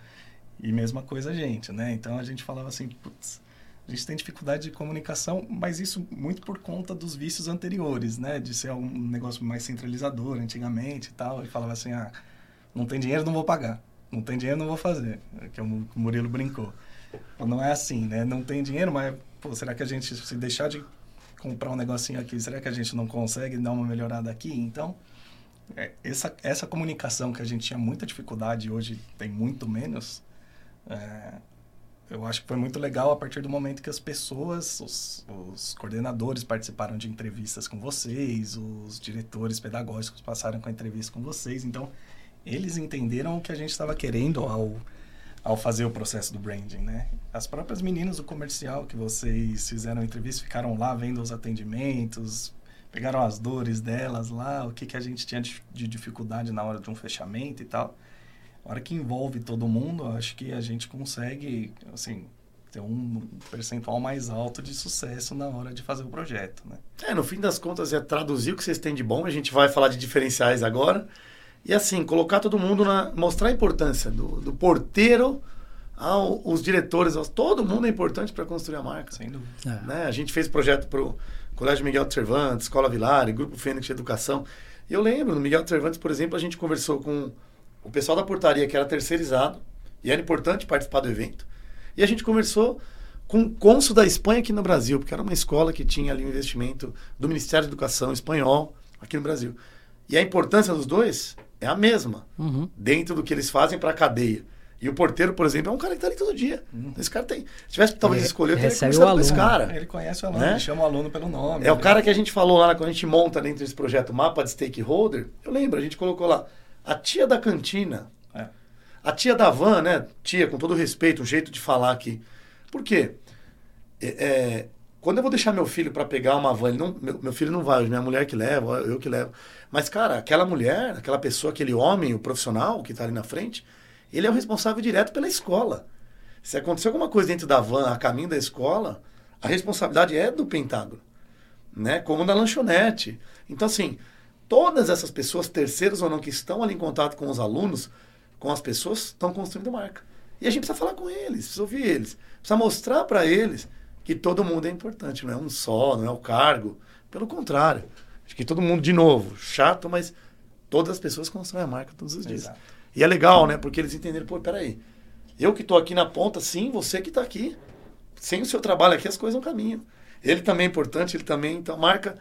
e mesma coisa a gente né então a gente falava assim putz, a gente tem dificuldade de comunicação mas isso muito por conta dos vícios anteriores né? De ser um negócio mais centralizador antigamente e tal e falava assim ah não tem dinheiro não vou pagar. Não tem dinheiro não vou fazer. É que o Murilo brincou. Não é assim né? Não tem dinheiro mas pô, será que a gente se deixar de comprar um negocinho aqui, será que a gente não consegue dar uma melhorada aqui? Então, é, essa, essa comunicação que a gente tinha muita dificuldade hoje tem muito menos, é, eu acho que foi muito legal a partir do momento que as pessoas, os, os, coordenadores participaram de entrevistas com vocês, os diretores pedagógicos passaram com a entrevista com vocês, então eles entenderam o que a gente estava querendo ao ao fazer o processo do branding, né? As próprias meninas do comercial que vocês fizeram entrevista ficaram lá vendo os atendimentos, pegaram as dores delas lá, o que, que a gente tinha de, de dificuldade na hora de um fechamento e tal. A hora que envolve todo mundo, acho que a gente consegue, assim, ter um percentual mais alto de sucesso na hora de fazer o projeto, né? É, no fim das contas é traduzir o que vocês têm de bom, a gente vai falar de diferenciais agora, e assim, colocar todo mundo na. mostrar a importância do, do porteiro aos diretores, aos, todo mundo é importante para construir a marca. Sem dúvida. É. Né? A gente fez projeto para o Colégio Miguel de Cervantes, Escola Vilar, Grupo Fênix de Educação. E eu lembro, no Miguel de Cervantes, por exemplo, a gente conversou com o pessoal da portaria, que era terceirizado, e era importante participar do evento. E a gente conversou com o cônsul da Espanha aqui no Brasil, porque era uma escola que tinha ali um investimento do Ministério da Educação espanhol aqui no Brasil. E a importância dos dois é a mesma, uhum. dentro do que eles fazem para a cadeia. E o porteiro, por exemplo, é um cara que está ali todo dia. Uhum. Esse cara tem. Se tivesse talvez escolher, eu teria começado com esse cara. Ele conhece o aluno, né? ele chama o aluno pelo nome. É o cara que a gente falou lá quando a gente monta dentro desse projeto Mapa de Stakeholder. Eu lembro, a gente colocou lá a tia da cantina, é. a tia da van, né? Tia, com todo respeito, um jeito de falar aqui. Por quê? É, é, quando eu vou deixar meu filho para pegar uma van, não, meu, meu, filho não vai, minha mulher que leva, eu que levo. Mas, cara, aquela mulher, aquela pessoa, aquele homem, o profissional que está ali na frente, ele é o responsável direto pela escola. Se acontecer alguma coisa dentro da van, a caminho da escola, a responsabilidade é do Pentágono, né? Como da lanchonete. Então, assim, todas essas pessoas, terceiros ou não, que estão ali em contato com os alunos, com as pessoas, estão construindo marca. E a gente precisa falar com eles, precisa ouvir eles, precisa mostrar para eles que todo mundo é importante, não é um só, não é o cargo. Pelo contrário. Acho que todo mundo, de novo, chato, mas todas as pessoas constroem a marca todos os dias. Exato. E é legal, né? Porque eles entenderam, pô, peraí. Eu que estou aqui na ponta, sim, você que está aqui. Sem o seu trabalho aqui, as coisas não caminham. Ele também é importante, ele também. Então, a marca,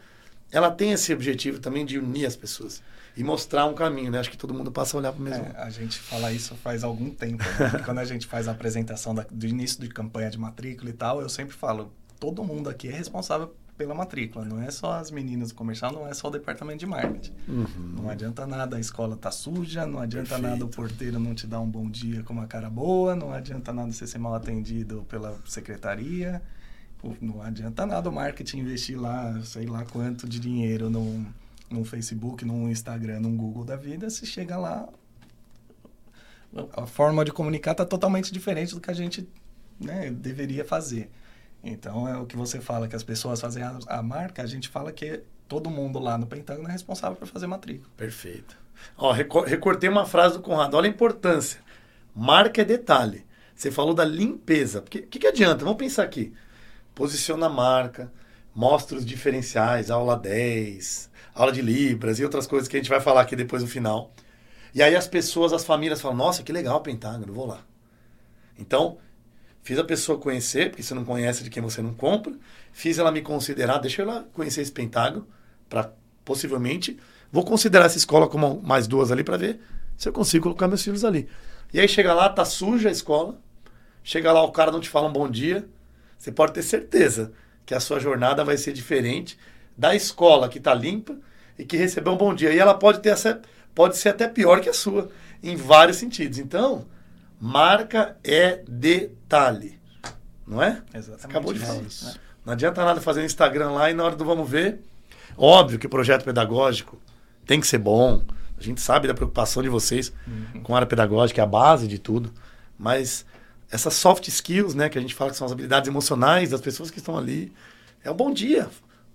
ela tem esse objetivo também de unir as pessoas e mostrar um caminho, né? Acho que todo mundo passa a olhar para o mesmo. É, a gente fala isso faz algum tempo. Né? <laughs> Quando a gente faz a apresentação da, do início de campanha de matrícula e tal, eu sempre falo, todo mundo aqui é responsável pela matrícula. Não é só as meninas do comercial, não é só o departamento de marketing. Uhum. Não adianta nada a escola tá suja, não adianta Perfeito. nada o porteiro não te dar um bom dia com uma cara boa, não adianta nada você ser mal atendido pela secretaria, não adianta nada o marketing investir lá, sei lá quanto de dinheiro num no Facebook, no Instagram, no Google da vida, se chega lá, a forma de comunicar está totalmente diferente do que a gente né, deveria fazer. Então, é o que você fala, que as pessoas fazem a, a, marca, a gente fala que todo mundo lá no Pentágono é responsável por fazer matrícula. Perfeito. Ó, recortei uma frase do Conrado, olha a importância. Marca é detalhe. Você falou da limpeza. O que, que adianta? Vamos pensar aqui. Posiciona a marca, mostra os diferenciais, aula 10, aula de Libras e outras coisas que a gente vai falar aqui depois no final. E aí as pessoas, as famílias falam, nossa, que legal o Pentágono, vou lá. Então, fiz a pessoa conhecer, porque você não conhece de quem você não compra, fiz ela me considerar, deixa ela conhecer esse Pentágono, para possivelmente, vou considerar essa escola como mais duas ali para ver se eu consigo colocar meus filhos ali. E aí chega lá, tá suja a escola, chega lá, o cara não te fala um bom dia, você pode ter certeza que a sua jornada vai ser diferente da escola que está limpa e que recebeu um bom dia. E ela pode ter essa, pode ser até pior que a sua, em vários sentidos. Então, marca é detalhe. Não é? Exatamente. Acabou de falar isso. Né? Não adianta nada fazer um Instagram lá e na hora do vamos ver. Óbvio que o projeto pedagógico tem que ser bom, A gente sabe da preocupação de vocês Uhum. com a área pedagógica, é a base de tudo. Mas essas soft skills, né, que a gente fala que são as habilidades emocionais das pessoas que estão ali, é o bom dia.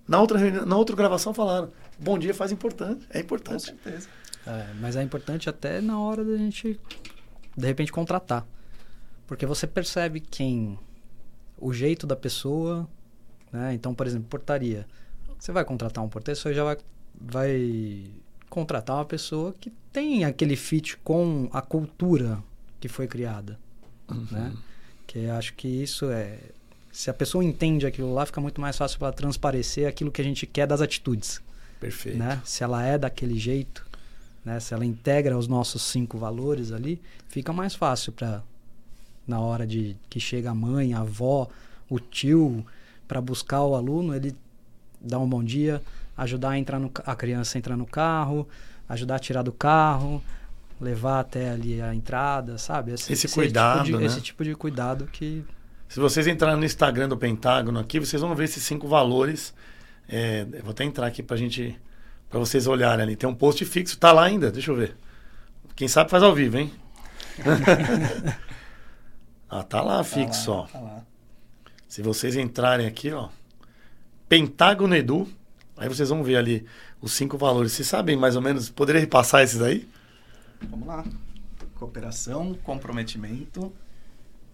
Na outra, reunião- na outra gravação falaram, bom dia faz importante, é Com importante. certeza. É, mas é importante até na hora da gente, de repente, contratar. Porque você percebe quem. O jeito da pessoa. Né? Então, por exemplo, portaria. Você vai contratar um porteiro, você já vai, vai contratar uma pessoa que tem aquele fit com a cultura que foi criada. Né? Que acho que isso é. Se a pessoa entende aquilo lá, fica muito mais fácil para transparecer aquilo que a gente quer das atitudes Perfeito. né? Se ela é daquele jeito, né? Se ela integra os nossos cinco valores ali, fica mais fácil para na hora de que chega a mãe, a avó, o tio para buscar o aluno, ele dar um bom dia, ajudar a entrar no a criança a entrar no carro, ajudar a tirar do carro, levar até ali a entrada, sabe? Esse cuidado, tipo de, né? esse tipo de cuidado que Se vocês entrarem no Instagram do Pentágono aqui, vocês vão ver esses cinco valores. É, vou até entrar aqui pra gente. Pra vocês olharem ali. Tem um post fixo, tá lá ainda, deixa eu ver. Quem sabe faz ao vivo, hein? <laughs> ah, tá lá fixo, tá lá, ó. Tá lá. Se vocês entrarem aqui, ó. Pentágono Edu. Aí vocês vão ver ali os cinco valores. Vocês sabem mais ou menos? Poderia repassar esses aí? Vamos lá. Cooperação, comprometimento,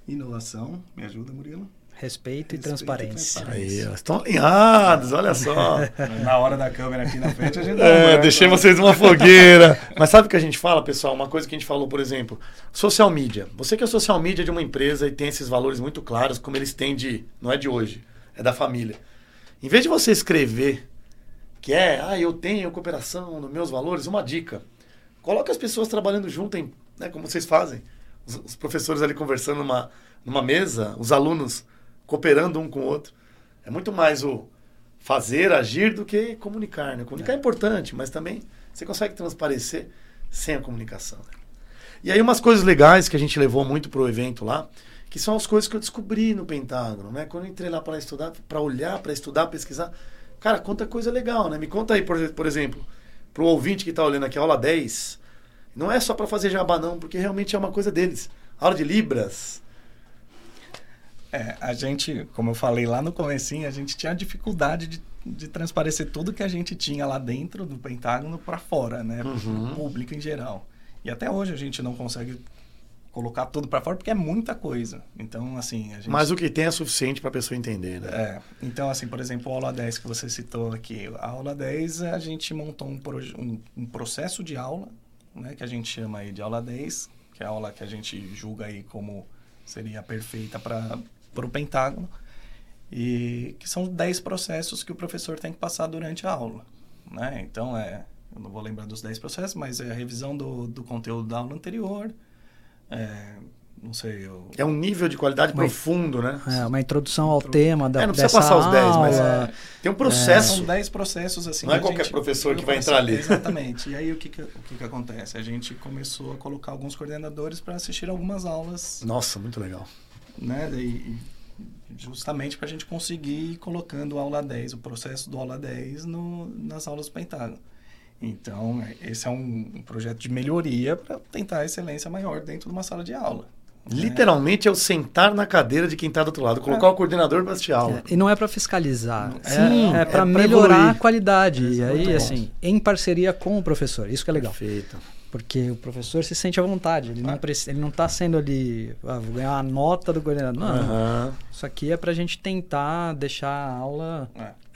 inovação. Me ajuda, Murilo? respeito, e Respeito e transparência. transparência. Aí. Estão alinhados, olha só. <laughs> Na hora da câmera aqui na frente, a gente dá É, uma- deixei vocês numa <laughs> fogueira. Mas sabe o que a gente fala, pessoal? Uma coisa que a gente falou, por exemplo, social media. Você que é social media de uma empresa e tem esses valores muito claros, como eles têm de. Não é de hoje, é da família. Em vez de você escrever que é, ah, eu tenho cooperação nos meus valores, uma dica. Coloque as pessoas trabalhando junto, em, né, como vocês fazem. Os, os professores ali conversando numa, numa mesa, os alunos cooperando um com o outro. É muito mais o fazer, agir do que comunicar. Né? Comunicar é, importante, mas também você consegue transparecer sem a comunicação. né? E aí umas coisas legais que a gente levou muito pro evento lá, que são as coisas que eu descobri no Pentágono, né? Quando eu entrei lá para estudar, para olhar, para estudar, pesquisar, cara, quanta coisa legal, né? Me conta aí, por, por exemplo, pro ouvinte que está olhando aqui a aula 10, não é só para fazer jabá não, porque realmente é uma coisa deles. Aula de Libras, É, a gente, como eu falei lá no comecinho, a gente tinha dificuldade de, de transparecer tudo que a gente tinha lá dentro do Pentágono para fora, né? Uhum. Pro público em geral. E até hoje a gente não consegue colocar tudo para fora porque é muita coisa. Então, assim, gente... mas o que tem é suficiente para a pessoa entender, né? É, então, assim, por exemplo, a aula 10 que você citou aqui. A aula 10, a gente montou um, proje- um, um processo de aula, né, que a gente chama aí de aula 10, que é a aula que a gente julga aí como seria perfeita para o Pentágono, e que são 10 processos que o professor tem que passar durante a aula. Né? Então, é, eu não vou lembrar dos 10 processos, mas é a revisão do, do conteúdo da aula anterior, é, não sei, eu, É um nível de qualidade Mas- profundo, né? É, uma introdução ao Intro- tema da É, não precisa passar os 10, mas aula. é, tem um processo. São 10 processos assim. Não é qualquer gente- professor que vai entrar ali. <laughs> Exatamente. E aí o que, que, o que, que acontece? A gente começou a colocar alguns coordenadores para assistir algumas aulas, Nossa, muito legal. né? E, e justamente para a gente conseguir ir colocando a aula 10, o processo do aula 10 no, nas aulas do Pentágono. Então, é- esse é um, projeto de melhoria para tentar a excelência maior dentro de uma sala de aula. né? Literalmente é o sentar na cadeira de quem está do outro lado, colocar o coordenador para assistir a aula. É, e não é para fiscalizar, Sim, é, é é pra para melhorar evoluir. a qualidade. Isso e é aí, assim, em parceria com o professor. Isso que é legal. Perfeito. Porque o professor se sente à vontade. Ele, não, Ah. não tá sendo ali, ah, vou ganhar a nota do coordenador. Não, Aham. isso aqui é pra gente tentar deixar a aula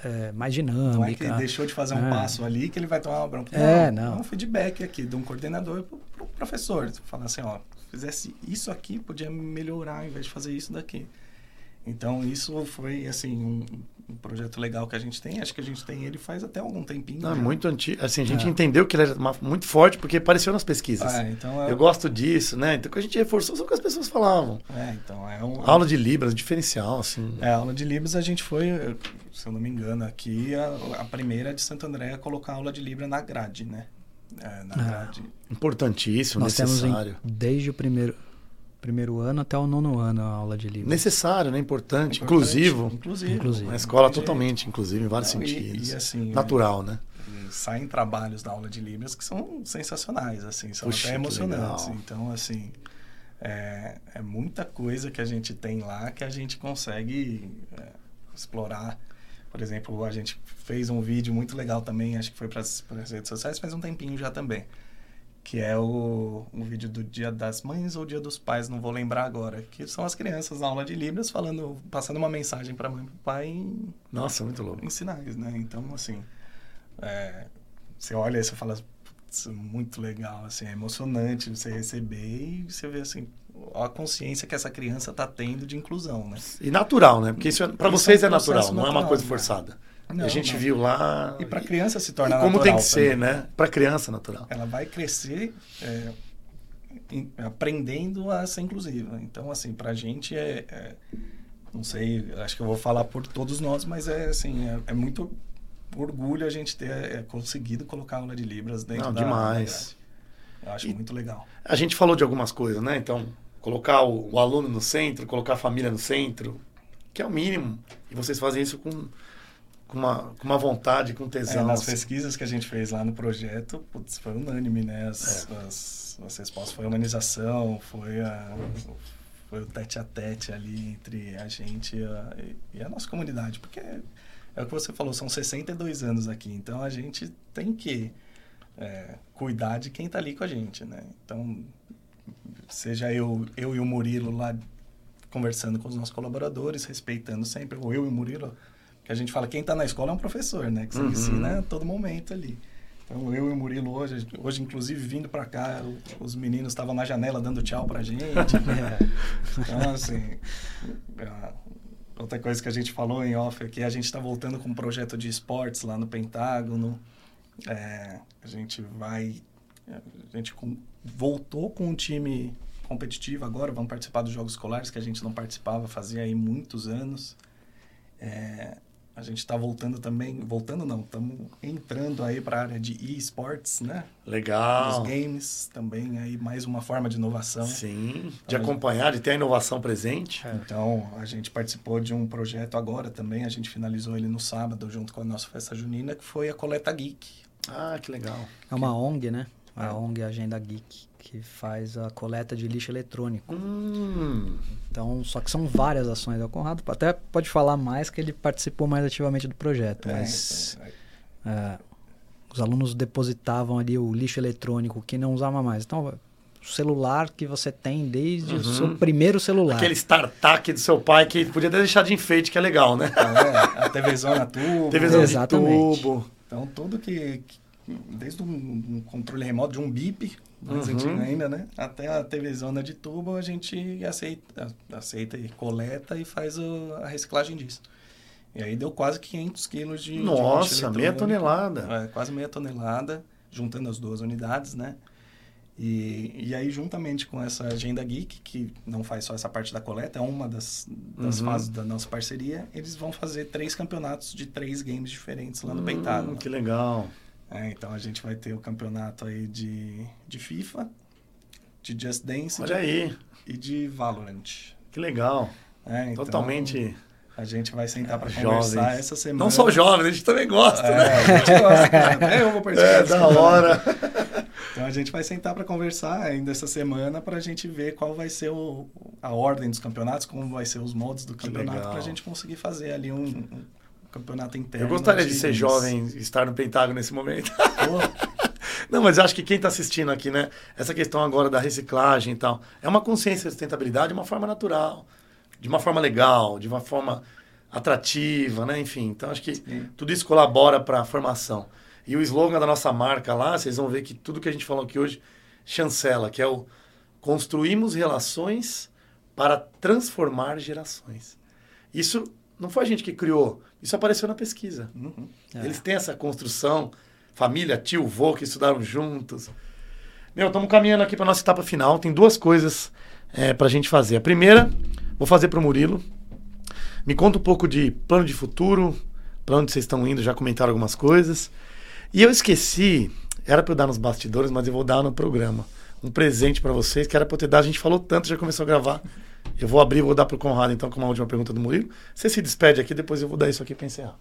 É. mais Não é dinâmica. que ele deixou de fazer um É. passo ali que ele vai tomar uma bronca. É, não. É um feedback aqui de um coordenador pro, pro professor. Falar assim, ó, fizesse isso aqui, podia melhorar ao invés de fazer isso daqui. Então, isso foi, assim, um, um projeto legal que a gente tem. Acho que a gente tem ele faz até algum tempinho. Não, é já. muito antigo. Assim, a gente É. entendeu que ele era uma- muito forte porque apareceu nas pesquisas. Ah, então é, Eu gosto disso, né? Então, o que a gente reforçou só o que as pessoas falavam. é, então é um... Aula de Libras, diferencial, assim. É, a aula de Libras a gente foi, se eu não me engano, aqui a, a primeira de Santo André a colocar a aula de Libra na grade, né? É, na Ah. grade. Importantíssimo, Nós temos necessário. em, desde o primeiro, primeiro ano até o nono ano a aula de livro. Necessário, né? Importante, Importante, inclusivo. Inclusivo. Inclusivo. Uma escola jeito. totalmente inclusive em vários Não, e- sentidos. E, assim, Natural, né? saem trabalhos da aula de Libras que são sensacionais, assim, são Puxa, até emocionantes. Então, assim, é, é muita coisa que a gente tem lá que a gente consegue é, explorar. Por exemplo, a gente fez um vídeo muito legal também, acho que foi para as redes sociais faz um tempinho já também. Que é o, um vídeo do Dia das Mães ou Dia dos Pais, não vou lembrar agora. Que são as crianças na aula de Libras falando, passando uma mensagem para a mãe e para pai em, Nossa, muito louco. em sinais, né? Então, assim, é, você olha e você fala, "Putz, muito legal, assim, é emocionante você receber e você vê, assim, a consciência que essa criança está tendo de inclusão, né? E natural, né? Porque isso, para Isso vocês é é processo natural, não é uma natural, coisa né? forçada. Não, a gente não. viu lá. E para criança se torna como natural tem que ser, também. né? Para criança é natural. Ela vai crescer é, aprendendo a ser inclusiva. Então, assim, pra gente é, é- Não sei, acho que eu vou falar por todos nós, mas é assim, é, é muito orgulho a gente ter é, conseguido colocar a aula de Libras dentro Não, da demais. da. Eu acho E- muito legal. A gente falou de algumas coisas, né? Então, colocar o, o aluno no centro, colocar a família no centro, que é o mínimo. E vocês fazem isso com, com, uma, com uma vontade, com É, tesão. nas assim. pesquisas que a gente fez lá no projeto, putz, foi unânime, né? É. As, as, as respostas foi a humanização, foi, a, foi o tete a tete ali entre a gente e a, e a nossa comunidade. Porque é, é o que você falou, são 62 anos aqui, então a gente tem que é, cuidar de quem está ali com a gente, né? Então, seja eu, eu e o Murilo lá conversando com os nossos colaboradores, respeitando sempre, ou eu e o Murilo, que a gente fala, quem está na escola é um professor, né? Que você Uhum. ensina a todo momento ali. Então, eu e o Murilo hoje, hoje inclusive vindo para cá, os meninos estavam na janela dando tchau pra gente. É. <laughs> Então, assim, outra coisa que a gente falou em off aqui, a gente está voltando com um projeto de esportes lá no Pentágono. É, a gente vai. A gente voltou com um time competitivo agora, vamos participar dos Jogos Escolares, que a gente não participava fazia aí muitos anos. É, a gente está voltando também, voltando não, estamos entrando aí para a área de e-sports, né? Legal. Dos games também, aí mais uma forma de inovação. Sim, de Então, acompanhar, de ter a inovação presente. É. Então, a gente participou de um projeto agora também, a gente finalizou ele no sábado, junto com a nossa festa junina, que foi a Coleta Geek. Ah, que legal. É uma ONG, né? A É. ONG Agenda Geek, que faz a coleta de lixo eletrônico. Hum, Então, só que são várias ações. O Conrado até pode falar mais que ele participou mais ativamente do projeto, É, mas então, é, os alunos depositavam ali o lixo eletrônico que não usava mais. Então, o celular que você tem desde o Uhum. seu primeiro celular. aquele startup do seu pai que podia até deixar de enfeite, que é legal, né? então, é, a TV Zona Tubo. TV de tubo. Então, tudo que, que- desde um, um controle remoto de um bip, mais Uhum. antigo ainda, né? Até a TV Zona de tubo, a gente aceita, aceita e coleta e faz o- a reciclagem disso. E aí deu quase 500 quilos de de Nossa, meia eletrônico. tonelada. É, quase meia tonelada, juntando as duas unidades, né? E, e aí, juntamente com essa Agenda Geek, que não faz só essa parte da coleta, é uma das, das Uhum. fases da nossa parceria, eles vão fazer três campeonatos de três games diferentes lá no Hum, Pentágono. Que legal. É, então a gente vai ter o campeonato aí de, de FIFA, de Just Dance Olha aí, e de Valorant. que legal. É, então, Totalmente. A gente vai sentar para conversar essa semana. Não só jovens, a gente também gosta, É, né? a gente gosta, cara. Até eu vou participar É, da hora. Então a gente vai sentar para conversar ainda essa semana para a gente ver qual vai ser o, a ordem dos campeonatos, como vai ser os moldes do campeonato, para a gente conseguir fazer ali um, um campeonato interno. Eu gostaria de ser games. jovem e estar no Pentágono nesse momento. <laughs> Não, mas acho que quem está assistindo aqui, né? Essa questão agora da reciclagem e tal, é uma consciência de sustentabilidade de uma forma natural, de uma forma legal, de uma forma atrativa, né? Enfim, então acho que Sim. tudo isso colabora para a formação. E o slogan da nossa marca lá, vocês vão ver que tudo que a gente falou aqui hoje chancela, que é o construímos relações para transformar gerações. Isso não foi a gente que criou, isso apareceu na pesquisa. uhum. É. Eles têm essa construção, família, tio, vô, que estudaram juntos. Meu, estamos caminhando aqui para nossa etapa final. Tem duas coisas é, para a gente fazer. A primeira, vou fazer para o Murilo. Me conta um pouco de plano de futuro, para onde vocês estão indo, já comentaram algumas coisas. E eu esqueci, era para eu dar nos bastidores, mas eu vou dar no programa. Um presente para vocês, que era para eu ter dado. A gente falou tanto, já começou a gravar. Eu vou abrir vou dar para o Conrado, então, com uma última pergunta do Murilo. Você se despede aqui, depois eu vou dar isso aqui para encerrar.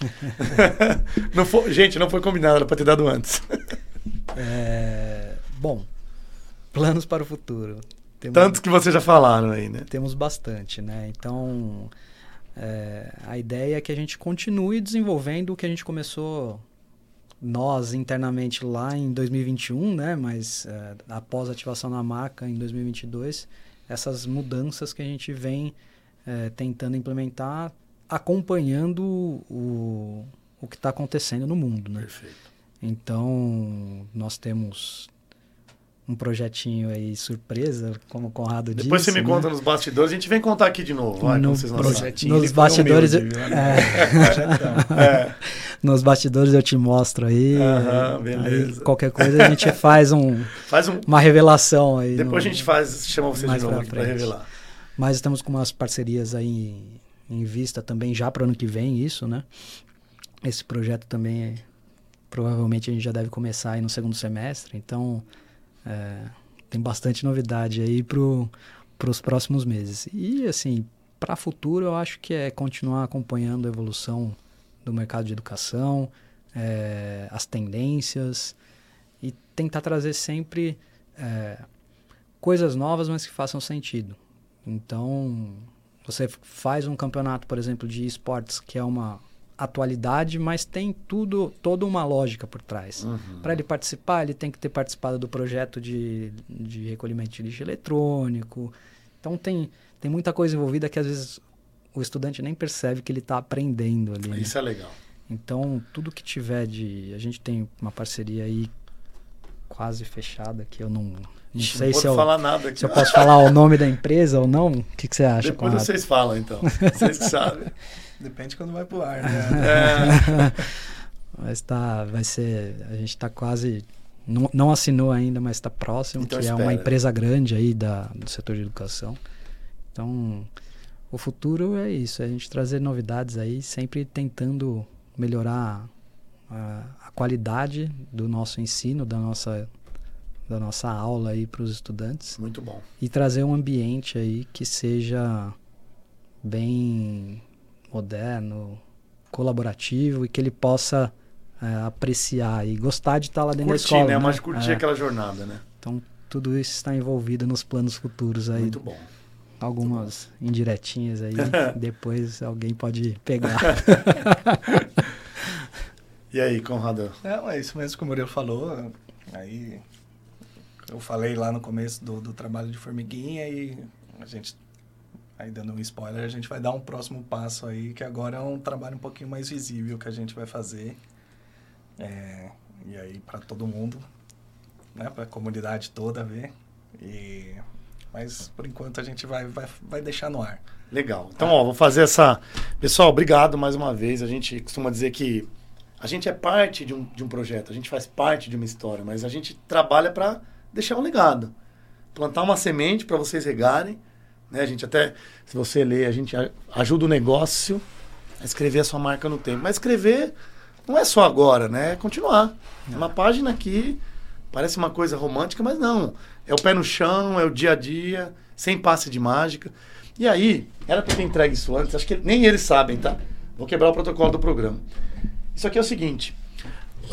<laughs> não foi, gente, não foi combinado, era para ter dado antes. É, bom, planos para o futuro. Temos, Tantos que vocês já falaram aí, né? Temos bastante, né? Então, é, a ideia é que a gente continue desenvolvendo o que a gente começou nós internamente lá em 2021, né? Mas é, após a ativação da marca em 2022, essas mudanças que a gente vem é, tentando implementar, acompanhando o, o que está acontecendo no mundo, né? Perfeito. Então, nós temos um projetinho aí surpresa, como o Conrado Depois disse. Depois você me né? conta nos bastidores, a gente vem contar aqui de novo. Vai, no projetinho nos bastidores, humilde, é, <laughs> é. nos bastidores eu te mostro aí. Aham, beleza. Aí, qualquer coisa a gente <laughs> faz um, faz um... uma revelação aí. Depois no... a gente faz, chama você de novo para revelar. Mas estamos com umas parcerias aí em, em vista também já para o ano que vem isso, né? Esse projeto também provavelmente a gente já deve começar aí no segundo semestre, então é, tem bastante novidade aí para os próximos meses. E, assim, para futuro, eu acho que é continuar acompanhando a evolução do mercado de educação, é, as tendências e tentar trazer sempre é, coisas novas, mas que façam sentido. Então, você faz um campeonato, por exemplo, de esportes, que é uma atualidade, mas tem tudo, toda uma lógica por trás. Uhum. Para ele participar, ele tem que ter participado do projeto de, de recolhimento de lixo eletrônico. Então tem, tem muita coisa envolvida que às vezes o estudante nem percebe que ele está aprendendo ali. Né? Isso né? é legal. Então, tudo que tiver de. A gente tem uma parceria aí quase fechada que eu não. Não sei não se eu, falar nada se eu posso falar o nome da empresa ou não. O que, que você <laughs> acha? Depois Conrado? vocês falam, então. <laughs> Vocês que sabem. Depende quando vai pro ar, né? É. <laughs> mas tá, vai ser, a gente está quase, não, não assinou ainda, mas está próximo, Então que é espera. uma empresa grande aí da, do setor de educação. Então, o futuro é isso, é a gente trazer novidades aí, sempre tentando melhorar a, a qualidade do nosso ensino, da nossa, da nossa aula aí para os estudantes. Muito bom. E trazer um ambiente aí que seja bem moderno, colaborativo e que ele possa é, apreciar e gostar de estar lá dentro Curtir, da escola. né? né? Mas curtir É. aquela jornada, né? Então, tudo isso está envolvido nos planos futuros aí. Muito bom. Algumas indiretinhas aí, <laughs> depois alguém pode pegar. <laughs> E aí, Conrado? Não, é isso mesmo que o Murilo falou. Aí eu falei lá no começo do, do trabalho de formiguinha e a gente, aí dando um spoiler, a gente vai dar um próximo passo aí, que agora é um trabalho um pouquinho mais visível que a gente vai fazer. É, e aí para todo mundo, né, para a comunidade toda ver. E, mas por enquanto a gente vai, vai, vai deixar no ar. Legal. Então, ó, vou fazer essa. Pessoal, obrigado mais uma vez. A gente costuma dizer que a gente é parte de um, de um projeto, a gente faz parte de uma história, mas a gente trabalha para deixar um legado. Plantar uma semente para vocês regarem. Né? A gente até, se você ler, a gente ajuda o negócio a escrever a sua marca no tempo. Mas escrever não é só agora, né? É continuar. É uma página que parece uma coisa romântica, mas não. É o pé no chão, é o dia a dia, sem passe de mágica. E aí, era para ter entregue isso antes, acho que nem eles sabem, tá? Vou quebrar o protocolo do programa. Isso aqui é o seguinte.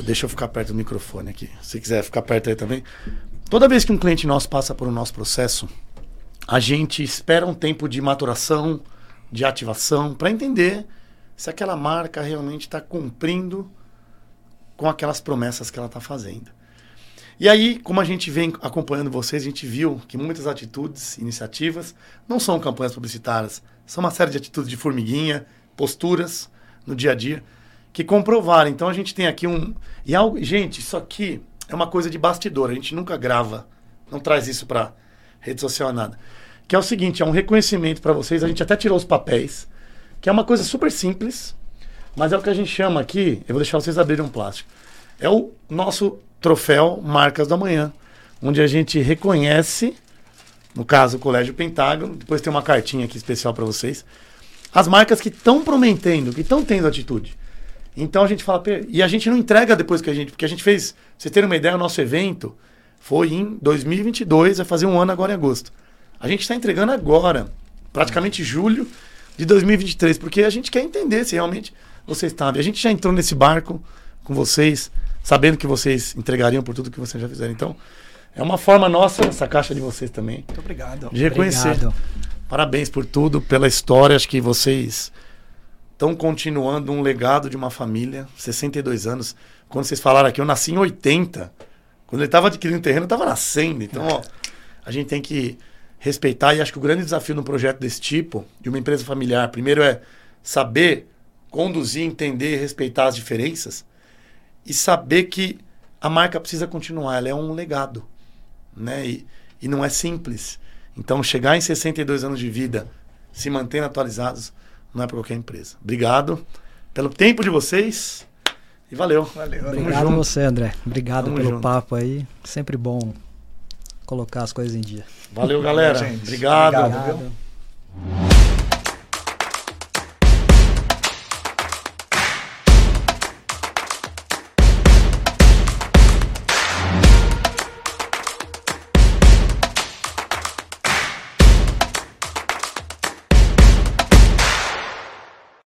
Deixa eu ficar perto do microfone aqui. Se quiser ficar perto aí também. Toda vez que um cliente nosso passa por um nosso processo, a gente espera um tempo de maturação, de ativação, para entender se aquela marca realmente está cumprindo com aquelas promessas que ela está fazendo. E aí, como a gente vem acompanhando vocês, a gente viu que muitas atitudes, iniciativas, não são campanhas publicitárias, são uma série de atitudes de formiguinha, posturas no dia a dia, que comprovaram. Então a gente tem aqui um. E algo, gente, isso aqui é uma coisa de bastidor, a gente nunca grava, não traz isso para rede social nada. Que é o seguinte, é um reconhecimento para vocês, a gente até tirou os papéis, que é uma coisa super simples, mas é o que a gente chama aqui, eu vou deixar vocês abrirem um plástico. É o nosso troféu Marcas do Amanhã, onde a gente reconhece, no caso o Colégio Pentágono, depois tem uma cartinha aqui especial para vocês, as marcas que estão prometendo, que estão tendo atitude. Então a gente fala, e a gente não entrega depois que a gente, porque a gente fez, vocês terem uma ideia, o nosso evento foi em 2022, vai fazer um ano agora em agosto. A gente está entregando agora, praticamente julho de 2023, porque a gente quer entender se realmente você estava. E a gente já entrou nesse barco com vocês, sabendo que vocês entregariam por tudo que vocês já fizeram. Então, é uma forma nossa, essa caixa de vocês também, Muito obrigado. de reconhecer. Obrigado. Parabéns por tudo, pela história. Acho que vocês estão continuando um legado de uma família. 62 anos. Quando vocês falaram aqui, eu nasci em 80. Quando ele estava adquirindo terreno, estava nascendo. Então, ó, a gente tem que respeitar. E acho que o grande desafio num projeto desse tipo, de uma empresa familiar, primeiro é saber conduzir, entender e respeitar as diferenças. E saber que a marca precisa continuar. Ela é um legado. Né? E, e não é simples. Então, chegar em 62 anos de vida, se mantendo atualizados, não é para qualquer empresa. Obrigado pelo tempo de vocês e valeu. Valeu. Obrigado você, André. Obrigado Tamo pelo junto. papo aí. Sempre bom colocar as coisas em dia. Valeu, galera. Obrigado. obrigado. Obrigado.